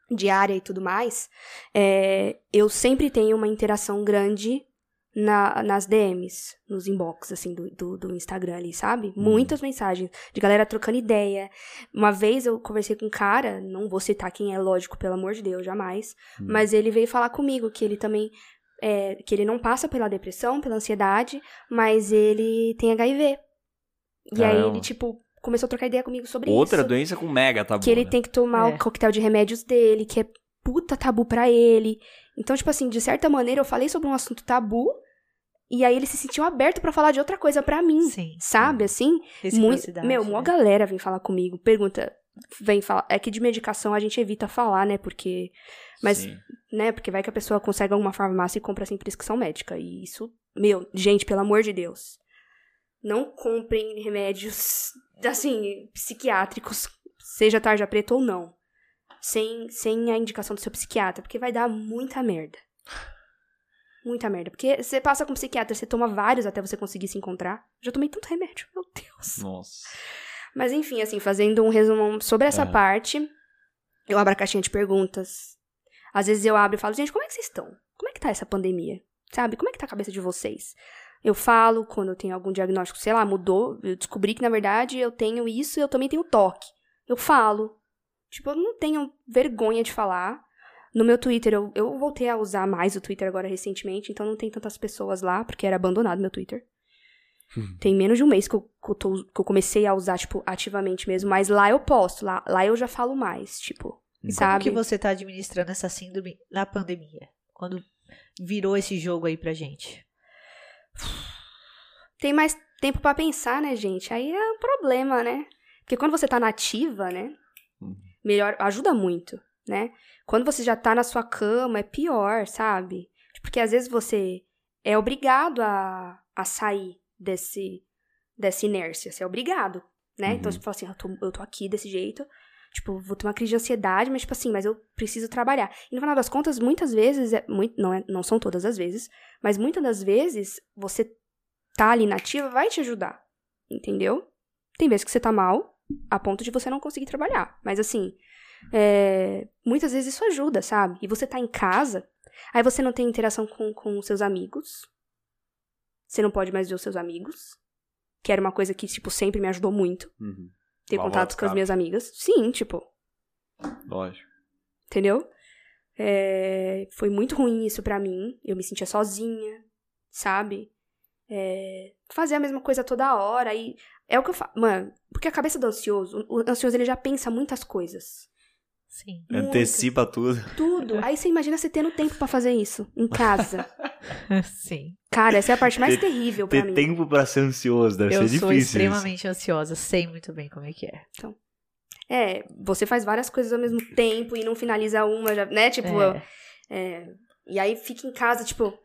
diária e tudo mais, é, eu sempre tenho uma interação grande na, nas DMs, nos inbox, assim, do, do, do Instagram ali, sabe? Muitas mensagens de galera trocando ideia. Uma vez eu conversei com um cara, não vou citar quem é, lógico, pelo amor de Deus, jamais.
Hum.
Mas ele veio falar comigo que ele também. é, que ele não passa pela depressão, pela ansiedade, mas ele tem HIV. E aí
Caramba.
ele, tipo, começou a trocar ideia comigo sobre
Outra
isso.
doença com mega tabu.
Que ele
né?
tem que tomar
É.
o coquetel de remédios dele, que é puta tabu pra ele. Então, tipo assim, de certa maneira eu falei sobre um assunto tabu, e aí ele se sentiu aberto pra falar de outra coisa pra mim.
Sim.
Sabe, assim? Muito, meu,
né?
uma galera vem falar comigo, pergunta, vem falar. É que de medicação a gente evita falar, né? Porque. Mas,
Sim.
né? Porque vai que a pessoa consegue alguma farmácia e compra sem prescrição médica. E isso, meu, gente, pelo amor de Deus. Não comprem remédios, assim, psiquiátricos, seja tarja preta ou não. Sem, sem a indicação do seu psiquiatra, porque vai dar muita merda. Muita merda. Porque você passa com um psiquiatra, você toma vários até você conseguir se encontrar. Já tomei tanto remédio, meu Deus.
Nossa.
Mas enfim, assim, fazendo um resumo sobre essa
É.
parte, eu abro a caixinha de perguntas. Às vezes eu abro e falo, gente, como é que vocês estão? Como é que tá essa pandemia? Sabe? Como é que tá a cabeça de vocês? Eu falo quando eu tenho algum diagnóstico, sei lá, mudou. Eu descobri que, na verdade, eu tenho isso e eu também tenho toque. Eu falo. Tipo, eu não tenho vergonha de falar. No meu Twitter, eu, eu voltei a usar mais o Twitter agora recentemente, então não tem tantas pessoas lá, porque era abandonado meu Twitter.
Hum.
Tem menos de um mês que eu, que eu, tô- que eu comecei a usar, tipo, ativamente mesmo. Mas lá eu posto, lá, lá eu já falo mais, tipo,
Como
sabe?
que você tá administrando essa síndrome na pandemia? Quando virou esse jogo aí pra gente?
Tem mais tempo pra pensar, né, gente? Aí é um problema, né? Porque quando você tá nativa, né?
Uhum.
Melhor, ajuda muito, né? Quando você já tá na sua cama, é pior, sabe? Porque às vezes você é obrigado a, a sair desse, dessa inércia. Você é obrigado, né?
Uhum.
Então você fala assim, eu tô, eu tô aqui desse jeito. Tipo, vou ter uma crise de ansiedade, mas, tipo assim, mas eu preciso trabalhar. E no final das contas, muitas vezes, é, muito, não, é, não são todas as vezes, mas muitas das vezes, você tá ali nativa vai te ajudar. Entendeu? Tem vezes que você tá mal, a ponto de você não conseguir trabalhar. Mas assim, é, muitas vezes isso ajuda, sabe? E você tá em casa, aí você não tem interação com, com seus amigos. Você não pode mais ver os seus amigos. Que era uma coisa que, tipo, sempre me ajudou muito.
Uhum.
Ter
de
com as minhas amigas. Sim, tipo,
Lógico.
entendeu? É, foi muito ruim isso pra mim. Eu me sentia sozinha, sabe? É, fazer a mesma coisa toda hora. E é o que eu falo. Mano, porque a cabeça do ansioso, o ansioso ele já pensa muitas coisas.
Sim.
Muito.
Antecipa tudo.
Tudo. Aí você imagina você tendo tempo pra fazer isso em casa. <laughs>
Sim.
Cara, essa é a parte mais
Ter-
terrível pra
Ter
mim.
tempo pra ser ansioso deve
Eu
ser
sou
difícil. isso.
extremamente ansiosa, sei muito bem como é que é.
É, você faz várias coisas ao mesmo tempo e não finaliza uma, já, né? Tipo,
É.
É, e aí fica em casa, tipo.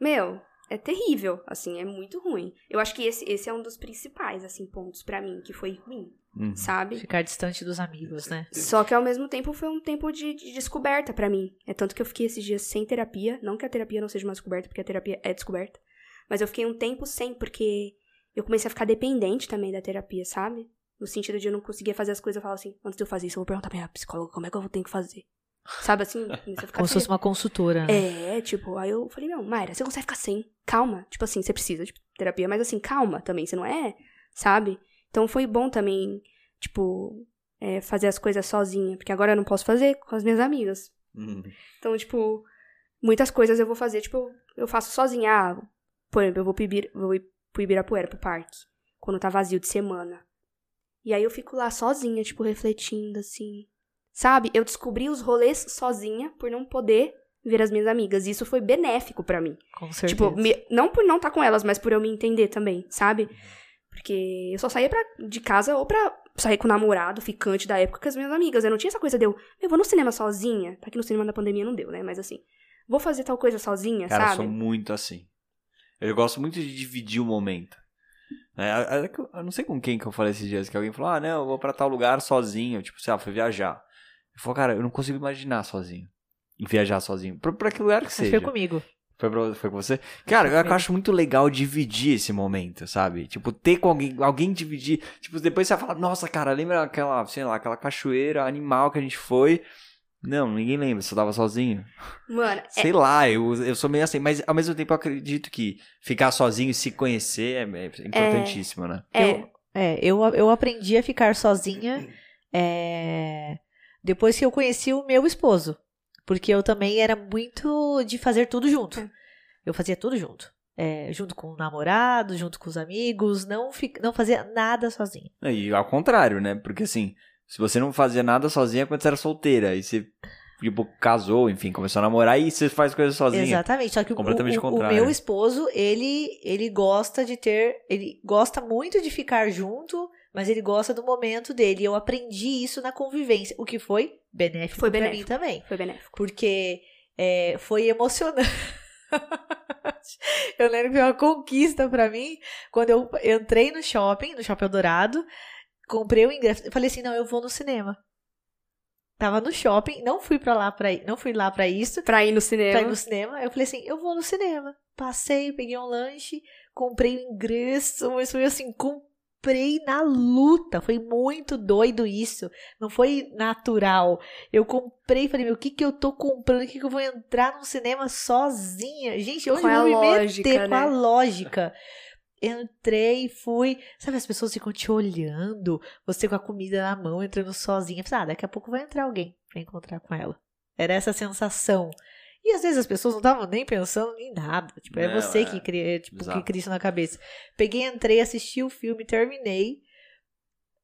Meu, é terrível, assim, é muito ruim. Eu acho que esse, esse é um dos principais, assim, pontos pra mim, que foi ruim,
Uhum.
sabe?
Ficar distante dos amigos, né?
Só que ao mesmo tempo foi um tempo de, de descoberta pra mim. É tanto que eu fiquei esses dias sem terapia. Não que a terapia não seja uma descoberta, porque a terapia é descoberta. Mas eu fiquei um tempo sem, porque eu comecei a ficar dependente também da terapia, sabe? No sentido de eu não conseguir fazer as coisas, eu falo assim, antes de eu fazer isso, eu vou perguntar pra minha psicóloga como é que eu vou ter que fazer. Sabe assim? <laughs> Comecei a ficar
Como se fosse uma consultora. né?
é, tipo, aí eu falei, não, Mayra, você consegue ficar sem. Calma. Tipo assim, você precisa de terapia, mas assim, calma também, você não é, sabe? Então foi bom também, tipo, é, fazer as coisas sozinha, porque agora eu não posso fazer com as minhas amigas.
Uhum.
Então, tipo, muitas coisas eu vou fazer, tipo, eu faço sozinha. Ah, por exemplo, eu vou pro, Ibira, vou ir pro Ibirapuera, pro parque, quando tá vazio de semana. E aí eu fico lá sozinha, tipo, refletindo, assim. Sabe? Eu descobri os rolês sozinha por não poder ver as minhas amigas. E isso foi benéfico pra mim.
Com certeza.
Tipo, me- não por não estar com elas, mas por eu me entender também, sabe? Porque eu só saía pra, de casa ou pra sair com o namorado, ficante da época com as minhas amigas. Eu não tinha essa coisa de eu, eu vou no cinema sozinha. Tá que no cinema da pandemia não deu, né? Mas assim, vou fazer tal coisa sozinha,
Cara, eu
sabe?
sou muito assim. Eu gosto muito de dividir o momento. É, que eu eu não sei com quem que eu falei esses dias, que alguém falou, ah, não, eu vou pra tal lugar sozinho, tipo, sei lá, fui viajar. Eu falei, cara, eu não consigo imaginar sozinho. E viajar sozinho. Pra, pra que lugar que
Mas
seja.
foi comigo.
Foi, pra, foi com você? Cara, eu,
comigo.
acho muito legal dividir esse momento, sabe? Tipo, ter com alguém, alguém dividir. Tipo, depois você vai falar, nossa, cara, lembra aquela, sei lá, aquela cachoeira animal que a gente foi? Não, ninguém lembra, você tava sozinho.
Mano, é,
Sei lá, eu, eu sou meio assim, mas ao mesmo tempo eu acredito que ficar sozinho e se conhecer é, é importantíssimo, né?
é,
Eu, é, eu, eu aprendi a ficar sozinha é, depois que eu conheci o meu esposo. Porque eu também era muito de fazer tudo junto.
É.
Eu fazia tudo junto. É, junto com o namorado, junto com os amigos, não, fi, não fazia nada sozinha.
E ao contrário, né? Porque assim, se você não fazia nada sozinha quando você era solteira, e você, tipo, casou, enfim, começou a namorar e você faz coisas sozinha.
Exatamente. Só que o,
Completamente
o, o
contrário.
meu esposo, ele, ele gosta de ter. Ele gosta muito de ficar junto, mas ele gosta do momento dele. Eu aprendi isso na convivência, o que foi benéfico
Foi
pra
benéfico.
mim também.
foi benéfico.
Porque é, foi emocionante. <laughs> eu lembro que foi uma conquista pra mim quando eu entrei no shopping, no Shopping Dourado, comprei o ingresso. Eu falei assim: não, eu vou no cinema. Tava no shopping, não fui para lá para não fui lá pra isso,
Pra ir no
pra
cinema.
ir no cinema. Eu falei assim: eu vou no cinema. Passei, peguei um lanche, comprei o ingresso, mas foi assim, comprei na luta. Foi muito doido isso. Não foi natural. Eu comprei, falei, meu, o que que eu tô comprando? O que que eu vou entrar no cinema sozinha? Gente, onde
é
eu vou me
lógica,
meter? Qual a
né?
lógica? Entrei, fui. Sabe, as pessoas ficam te olhando, você com a comida na mão, entrando sozinha. Falei, ah, daqui a pouco vai entrar alguém pra encontrar com ela. Era essa a sensação. E às vezes as pessoas não estavam nem pensando em nada. Tipo, é
Não,
você
é.
que cria, tipo,
Exato.
que cria isso na cabeça. Peguei, entrei, assisti o filme, terminei.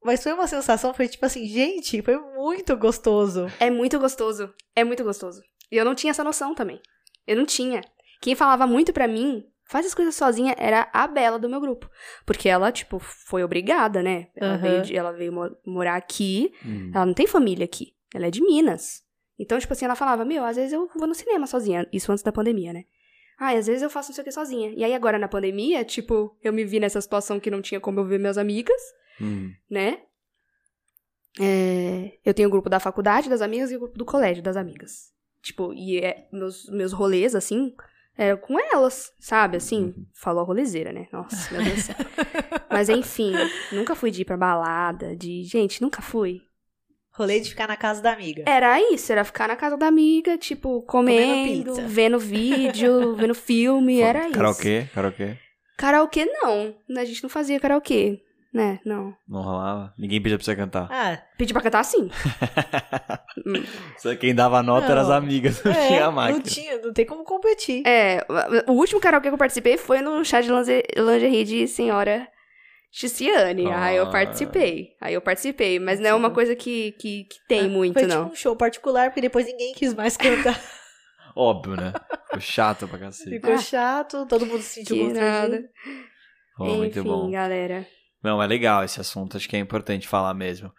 Mas foi uma sensação, foi tipo assim, gente, foi muito gostoso.
É muito gostoso. É muito gostoso. E eu não tinha essa noção também. Eu não tinha. Quem falava muito pra mim, faz as coisas sozinha, era a Bela do meu grupo. Porque ela, tipo, foi obrigada, né? Ela
Aham.
veio, de- ela veio mo- morar aqui.
Hum.
Ela não tem família aqui. Ela é de Minas. Então, tipo assim, ela falava, meu, às vezes eu vou no cinema sozinha. Isso antes da pandemia, né? Ah, às vezes eu faço não sei o que sozinha. E aí agora na pandemia, tipo, eu me vi nessa situação que não tinha como eu ver minhas amigas,
Hum.
né? É, eu tenho o grupo da faculdade das amigas e o grupo do colégio das amigas. Tipo, e é, meus, meus rolês, assim, é com elas, sabe? Assim,
Uhum.
falou a rolezeira, né? Nossa, meu Deus do céu. <laughs> Mas enfim, nunca fui de ir pra balada, de. Gente, nunca fui.
Rolê de ficar na casa da amiga.
Era isso, era ficar na casa da amiga, tipo, comendo,
pizza.
vendo vídeo, <laughs> vendo filme, era isso.
Karaokê? Karaokê?
Karaokê não. A gente não fazia karaokê, né? Não.
Não rolava? Ninguém pedia pra você cantar.
Ah,
Pedi pra cantar sim. <laughs>
Só quem dava nota eram as amigas, não
é,
tinha máquina.
não tinha, não tem como competir.
É, o último karaokê que eu participei foi no chá de linge- lingerie de senhora Ticiane. Aí eu
Ah.
participei. Aí eu participei, mas não é uma coisa que, que, que tem
Ah,
muito,
Foi
não.
tipo um show particular, porque depois ninguém quis mais cantar. <laughs>
Óbvio, né? Ficou chato pra cacete.
Ficou
Ah.
chato, todo mundo se sentiu
Que
constrangido.
nada.
Oh, muito
Enfim,
bom.
galera.
Não, é legal esse assunto, acho que é importante falar mesmo.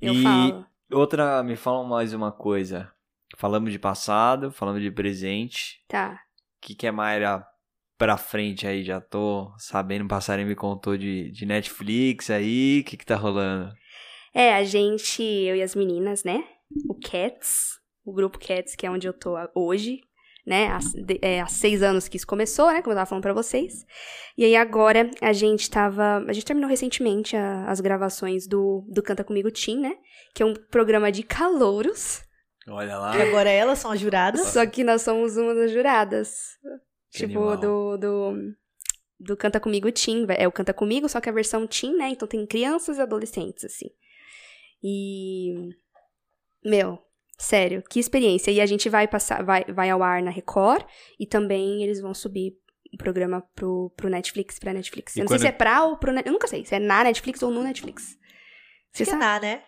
Eu
e
falo.
outra, me fala mais uma coisa. Falamos de passado, falamos de presente.
Tá.
O que, que é Mayra pra frente aí? Já tô sabendo, o passarinho me contou de, de Netflix aí. O que, que tá rolando?
É, a gente, eu e as meninas, né? O Cats, o grupo Cats, que é onde eu tô hoje, né? Há, de- é, há seis anos que isso começou, né? Como eu tava falando pra vocês. E aí agora a gente tava. A gente terminou recentemente a- as gravações do, do Canta Comigo Team, né? Que é um programa de calouros.
Olha lá.
E agora elas são as juradas.
Só que nós somos uma das juradas.
Que
tipo,
animal.
do, do. Do Canta Comigo Teen. É o Canta Comigo, só que a versão Teen, né? Então tem crianças e adolescentes, assim. E. Meu, sério, que experiência. E a gente vai passar, vai, vai ao ar na Record e também eles vão subir o programa pro, pro Netflix, pra Netflix.
E
Eu não
quando-
sei se é pra ou pro Net- Eu nunca sei se é na Netflix ou no Netflix. Você
Acho que é
sabe?
na, né?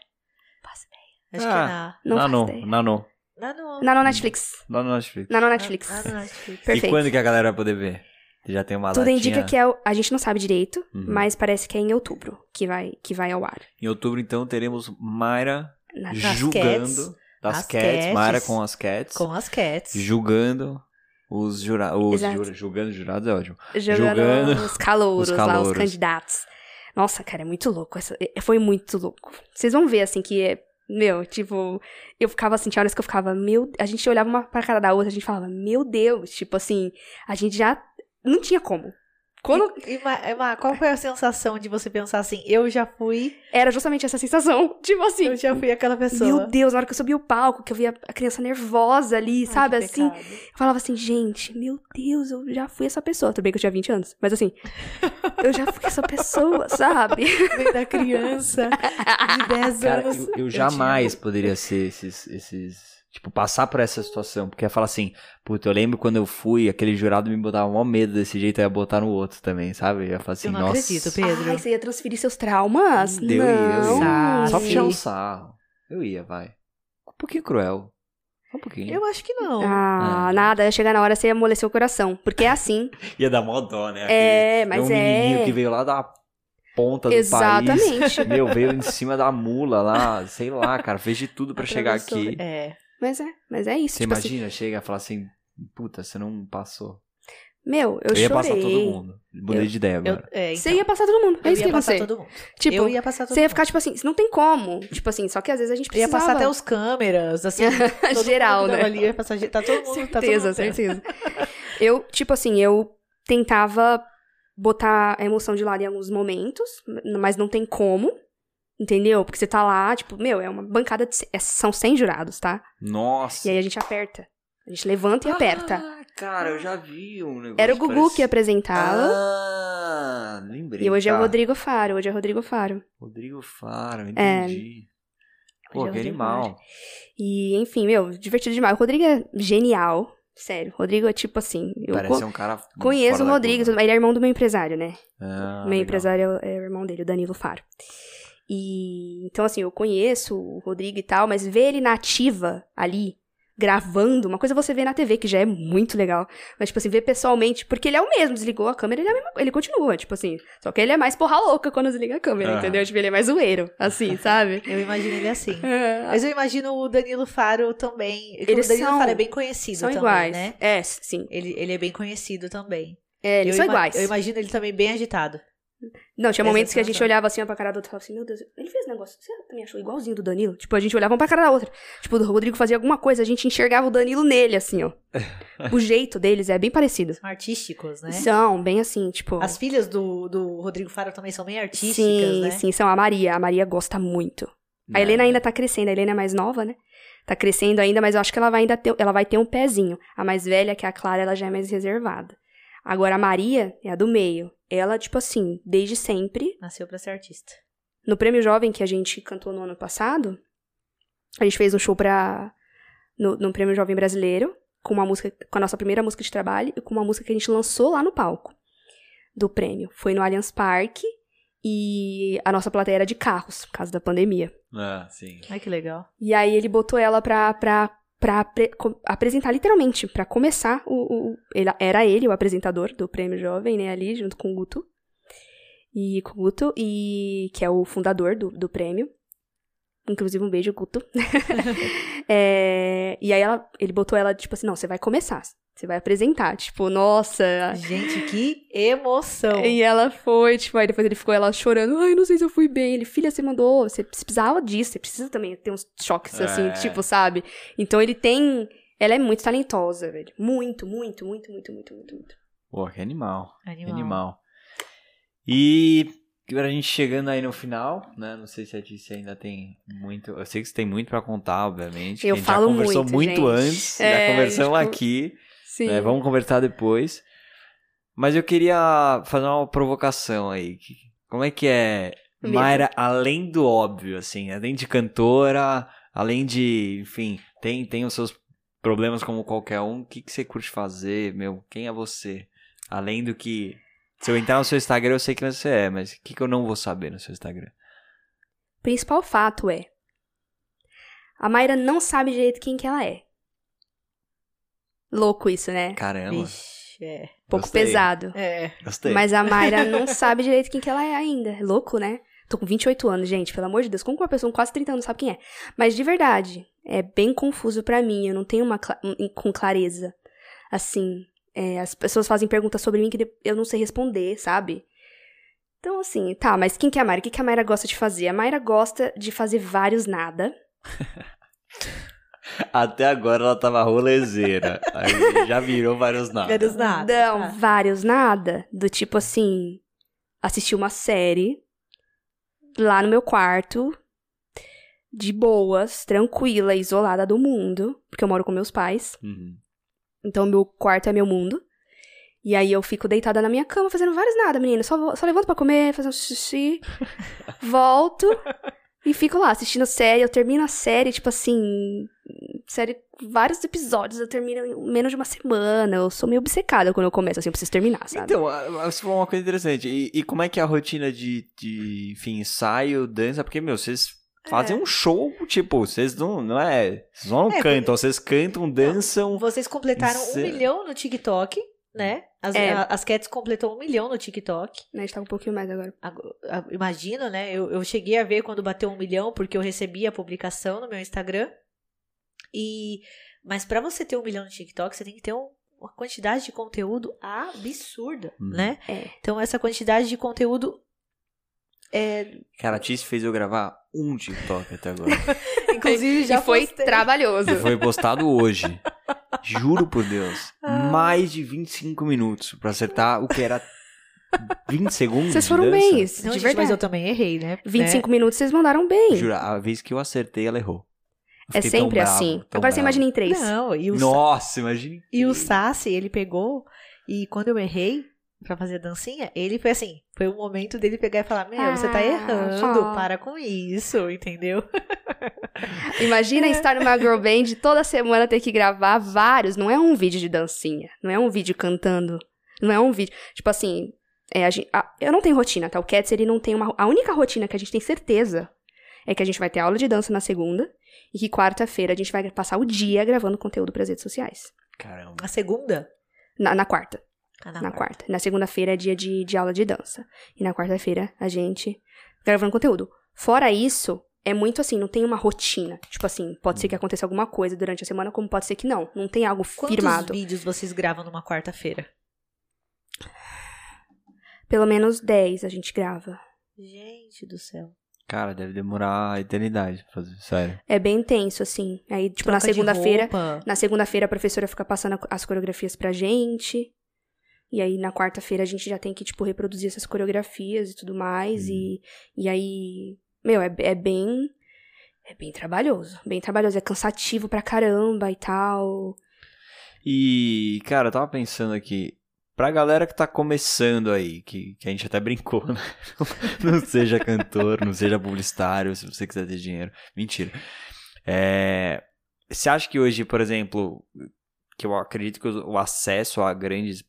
Faço
Acho
Ah.
que é na.
Não faço
Nano,
ideia.
Nano.
Na no.
Na no Netflix.
Lá no Netflix.
Na no Netflix.
Na, na no Netflix.
Perfeito.
E quando que a galera vai poder ver? Já tem uma
Tudo
datinha.
indica que é. o- A gente não sabe direito,
Uhum.
mas parece que é em outubro que vai, que vai ao ar.
Em outubro, então, teremos Mayra
Na-
Nas
julgando
cats.
das
As
cats,
cats.
Mayra com as cats,
Com as cats.
julgando os jurados. Jura, julgando os jurados é ótimo.
Jogando,
Jogando
os calouros,
os
lá, os
calouros.
candidatos. Nossa, cara, é muito louco. Essa, é- foi muito louco. Vocês vão ver, assim, que é. Meu, tipo, eu ficava assim, tinha horas que eu ficava, meu. A gente olhava uma pra cara da outra, a gente falava, meu Deus, tipo assim, a gente já. Não tinha como. Quando.
E, e, Ma- Ma, qual foi a sensação de você pensar assim, eu já fui,
Era justamente essa sensação. <laughs> Tipo assim.
eu já fui aquela pessoa.
Meu Deus, na hora que eu subi o palco, que eu via a criança nervosa ali,
Ai,
sabe? Assim,
pecado.
eu falava assim, gente, meu Deus, eu já fui essa pessoa. Tudo bem que eu tinha 20 anos, mas assim, <laughs> eu já fui essa pessoa, sabe?
Vem da criança de 10
Cara,
anos.
eu, eu jamais poderia ser esses, esses. Tipo, passar por essa situação. Porque ia falar assim, puta, eu lembro quando eu fui, aquele jurado me botava mó medo desse jeito, eu ia botar no outro também, sabe? Eu ia falar assim,
Eu não
nossa.
acredito, Pedro.
Ai, você ia transferir seus traumas?
Eu ia, eu
não.
Só puxar o sarro. Eu ia, vai. Um pouquinho cruel. Só um pouquinho.
Eu acho que não.
Ah,
É.
nada, ia chegar na hora você ia amolecer o coração. Porque é assim. <laughs>
Ia dar mó dó, né?
É,
Aquele-
mas
um menininho
é.
que veio lá da ponta do
Exatamente.
país. Meu, veio em cima da mula lá, sei lá, cara, fez de tudo pra <laughs> chegar aqui.
É.
Mas é, mas é isso.
Você
tipo assim,
imagina, chega e fala assim, puta, você não passou.
meu, eu,
Eu, ia
chorei.
passar todo mundo. Mudei
Eu-
de ideia
Eu,
agora.
é, então,
Você ia passar todo mundo. É
eu
isso que
ia
ia
passar todo mundo.
Tipo,
eu ia passar todo
Você ia
mundo.
ficar, tipo assim, não tem como. Tipo assim, só que às vezes a gente
Eu ia
precisava.
passar até os câmeras, assim. <laughs> todo
Geral, né?
Ali, eu ia passar, tá todo mundo, tá todo
certeza,
mundo
certeza. Eu, tipo assim, eu tentava botar a emoção de lado em alguns momentos, mas não tem como, entendeu? Porque você tá lá, tipo, meu, é uma bancada de... é- são 100 jurados, tá?
Nossa.
E aí a gente aperta. A gente levanta e aperta.
Ah, Cara, eu já vi um negócio.
Era o Gugu
parece-
que apresentava.
Ah, lembrei.
e hoje é o
tá.
Rodrigo Faro. Hoje é o Rodrigo Faro.
Rodrigo Faro,
É.
entendi. Pô,
é o
que animal.
E, enfim, meu, divertido demais. O Rodrigo é genial. Sério. O Rodrigo é tipo assim.
Parece um cara.
conheço o Rodrigo, ele é irmão do meu empresário, né?
Ah,
meu
legal.
empresário é o- é o irmão dele, o Danilo Faro. E então, assim, eu conheço o Rodrigo e tal, mas ver ele na ativa ali, gravando, uma coisa você vê na TV, que já é muito legal. Mas, tipo assim, ver pessoalmente, porque ele é o mesmo, desligou a câmera, ele, é a mesma- ele continua, tipo assim. Só que ele é mais porra louca quando desliga a câmera, entendeu? Tipo, ele é mais zoeiro, assim, <laughs> sabe?
Eu imagino ele assim. <laughs>
É,
Mas eu imagino o Danilo Faro também.
Eles
o Danilo
são-
Faro é bem conhecido
são
também,
iguais.
né?
É, sim.
Ele, ele é bem conhecido também.
É, eles
eu
são iguais.
Eu imagino ele também bem agitado.
Não, tinha momentos que a gente olhava assim uma pra cara do outro e falava assim, meu Deus, ele fez um negócio, você também achou igualzinho do Danilo? Tipo, a gente olhava uma pra cara da outra. Tipo, o Rodrigo fazia alguma coisa, a gente enxergava o Danilo nele, assim, ó. <laughs> o jeito deles é bem parecido.
São artísticos, né?
São, bem assim, tipo...
As filhas do, do Rodrigo Faro também são bem artísticas,
sim,
né?
sim, são a Maria. A Maria gosta muito. A
Não.
Helena ainda tá crescendo, a Helena é mais nova, né? Tá crescendo ainda, mas eu acho que ela vai ainda ter, ela vai ter um pezinho. A mais velha, que é a Clara, ela já é mais reservada. Agora, a Maria é a do meio. Ela, tipo assim, desde sempre,
Nasceu pra ser artista.
No Prêmio Jovem que a gente cantou no ano passado, a gente fez um show pra. No, no Prêmio Jovem Brasileiro, com uma música, com a nossa primeira música de trabalho e com uma música que a gente lançou lá no palco do prêmio. Foi no Allianz Parque e a nossa plateia era de carros, por causa da pandemia.
Ah, sim.
Ai, que legal.
E aí ele botou ela pra, pra, pra apre- apresentar, literalmente, pra começar o, o- ele- Era ele o apresentador do Prêmio Jovem, né, ali, junto com o Guto. E com o Guto, e, que é o fundador do, do prêmio. Inclusive, um beijo, Guto. <laughs> É, e aí ela, ele botou ela, tipo assim, não, você vai começar. Você vai apresentar. Tipo, nossa,
Gente, que emoção.
e ela foi, tipo, aí depois ele ficou ela chorando, ai, não sei se eu fui bem. Ele, filha, você mandou, você precisava disso, você precisa também ter uns choques, assim,
É.
tipo, sabe? Então ele tem. Ela é muito talentosa, velho. Muito, muito, muito, muito, muito, muito, muito.
Pô, que animal. Que
Animal.
animal. E agora a gente chegando aí no final, né? Não sei se a Tícia ainda tem muito. Eu sei que você tem muito pra contar, obviamente. que
Eu
a gente
falo
já conversou
muito,
muito,
gente.
antes.
É,
já conversamos
tipo,
aqui.
Sim.
né, vamos conversar depois. Mas eu queria fazer uma provocação aí. Como é que é. Mayra, além do óbvio, assim, além de cantora, além de, enfim, tem, tem os seus problemas como qualquer um, o que, que você curte fazer, meu? Quem é você? Além do que. Se eu entrar no seu Instagram, eu sei quem você é, mas o que, que eu não vou saber no seu Instagram?
Principal fato é. A Mayra não sabe direito quem que ela é. Louco isso, né?
Caramba,
Vixe, é.
Pouco
gostei.
pesado.
É.
gostei.
Mas a Mayra <laughs> não sabe direito quem que ela é ainda. É louco, né? Tô com 28 anos, gente, pelo amor de Deus. Como que uma pessoa com quase 30 anos sabe quem é? Mas de verdade, é bem confuso pra mim. Eu não tenho uma um- com clareza. Assim, é, as pessoas fazem perguntas sobre mim que eu não sei responder, sabe? Então, assim, tá, mas quem que é a Mayra? O que, que a Mayra gosta de fazer? A Mayra gosta de fazer vários nada. <laughs>
Até agora ela tava rolezeira. aí já virou vários nada.
Menos nada.
Não,
tá.
vários nada. Do tipo assim, assistir uma série lá no meu quarto, de boas, tranquila, isolada do mundo, porque eu moro com meus pais.
Uhum.
Então meu quarto é meu mundo. E aí eu fico deitada na minha cama fazendo vários nada, menina. Só, só levanto pra comer, fazer um xixi, <laughs> volto e fico lá assistindo a série. Eu termino a série, tipo assim, série, vários episódios, eu termino em menos de uma semana. Eu sou meio obcecada quando eu começo, assim, eu preciso terminar, sabe?
Então, você falou uma coisa interessante. E, e como é que é a rotina de, de enfim, ensaio, dança? Porque, meu, vocês fazem um show, tipo, vocês não, não é... Vocês não
É,
cantam, vocês cantam, dançam...
Vocês completaram um
é-
milhão no TikTok, né? As,
É.
a- as Cats completou um milhão no TikTok.
Né, A gente tá um pouquinho mais agora.
Ago- a- Imagina, né? Eu, eu cheguei a ver quando bateu um milhão, porque eu recebi a publicação no meu Instagram. E Mas pra você ter um milhão no TikTok, você tem que ter um- uma quantidade de conteúdo absurda,
Uhum.
né?
É.
Então, essa quantidade de conteúdo. É,
Cara, a Tice fez eu gravar um TikTok até agora. <laughs>
inclusive, já
e foi
postei.
trabalhoso.
E foi postado hoje. <laughs> Juro por Deus. <laughs>
Ah.
Mais de 25 minutos pra acertar o que era 20 segundos.
Vocês
de
foram
dança.
bem,
Não,
de
gente,
verdade.
mas eu também errei, né?
25 minutos vocês mandaram bem.
Juro, a vez que eu acertei, ela errou.
É sempre
bravo,
assim. Agora você
bravo.
imagina em três.
Não, e o, Sa-
Nossa, imagine.
e o Sassi, ele pegou, e quando eu errei pra fazer a dancinha, ele foi assim, foi o momento dele pegar e falar, meu, você tá
Ah,
errando, para com isso, entendeu? <laughs>
Imagina estar numa girl band toda semana ter que gravar vários. Não é um vídeo de dancinha. Não é um vídeo cantando. Não é um vídeo. Tipo assim, é, a gente- a- eu não tenho rotina, tá? O Cats, ele não tem uma. A única rotina que a gente tem certeza é que a gente vai ter aula de dança na segunda e que quarta-feira a gente vai passar o dia gravando conteúdo para as redes sociais.
Caramba.
Na segunda?
Na, na quarta.
Ah,
na quarta. Na segunda-feira é dia de, de aula de dança. E na quarta-feira a gente gravando conteúdo. Fora isso, é muito assim, não tem uma rotina. Tipo assim, pode ser que aconteça alguma coisa durante a semana, como pode ser que não. Não tem algo
Quantos
firmado.
vídeos vocês gravam numa quarta-feira?
Pelo menos 10 a gente grava.
Gente do céu.
Cara, deve demorar a eternidade pra fazer, sério.
É bem intenso, assim. Aí, tipo, na
Troca de
segunda-feira. Na segunda-feira a professora fica passando as coreografias pra gente. E aí na quarta-feira a gente já tem que, tipo, reproduzir essas coreografias e tudo mais. E, e aí. Meu, é, é bem. É bem trabalhoso. Bem trabalhoso. É cansativo pra caramba e tal.
E, cara, eu tava pensando aqui, pra galera que tá começando aí, que, que a gente até brincou, né? <laughs> Não seja cantor, não seja publicitário, se você quiser ter dinheiro. Mentira. É, você acha que hoje, por exemplo, que eu acredito que o acesso a grandes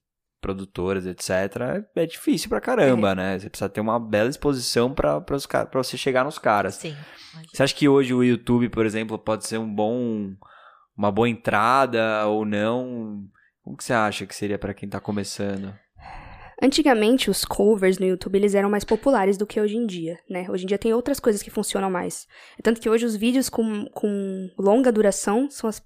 produtoras, etc., é difícil pra caramba, né? Você precisa ter uma bela exposição pra, pra, os pra você chegar nos caras.
Sim.
Você acha que hoje o YouTube, por exemplo, pode ser um bom uma boa entrada ou não? Como que você acha que seria pra quem tá começando?
Antigamente, os covers no YouTube, eles eram mais populares do que hoje em dia, né? Hoje em dia tem outras coisas que funcionam mais. Tanto que hoje os vídeos com, com longa duração são as,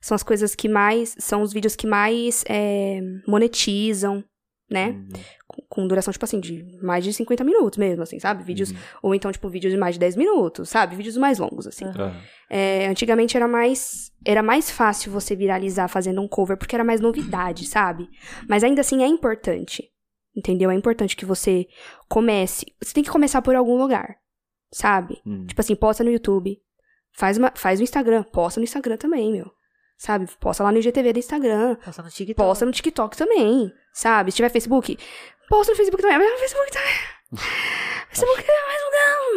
são as coisas que mais... São os vídeos que mais é, monetizam, né?
Uhum.
Com, com duração, tipo assim, de mais de 50 minutos mesmo, assim, sabe? Vídeos... Ou então, tipo, vídeos de mais de 10 minutos, sabe? Vídeos mais longos, assim.
Aham.
É, antigamente era mais era mais fácil você viralizar fazendo um cover porque era mais novidade, sabe? Mas ainda assim é importante. Entendeu? É importante que você comece. Você tem que começar por algum lugar, sabe?
Hum.
Tipo assim, posta no YouTube. Faz, uma, faz no Instagram. Posta no Instagram também, meu. Sabe? Posta lá no IGTV do Instagram.
Posta no TikTok.
Posta no TikTok também, sabe? Se tiver Facebook, posta no Facebook também. Mas no Facebook também. <laughs> Facebook é mais um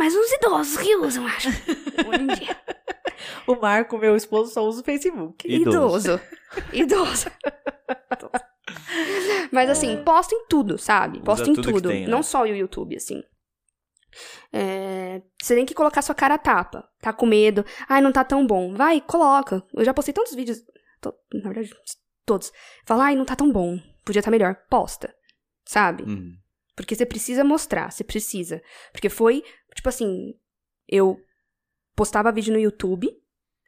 mais uns idosos que usam, acho. <laughs> Hoje em dia.
O Marco, meu esposo, só usa o Facebook.
Idoso.
Idoso. Idoso. <laughs> Mas assim, posta em tudo, sabe?
Usa
Posta em
tudo. tem, né?
Não só o YouTube, assim. É, Você tem que colocar sua cara a tapa. Tá com medo. Ai, não tá tão bom. Vai, coloca. Eu já postei tantos vídeos. to- Na verdade, todos. Fala, ai, não tá tão bom. Podia estar melhor. Posta. Sabe?
Uhum.
Porque você precisa mostrar, você precisa. Porque foi, tipo assim, eu postava vídeo no YouTube,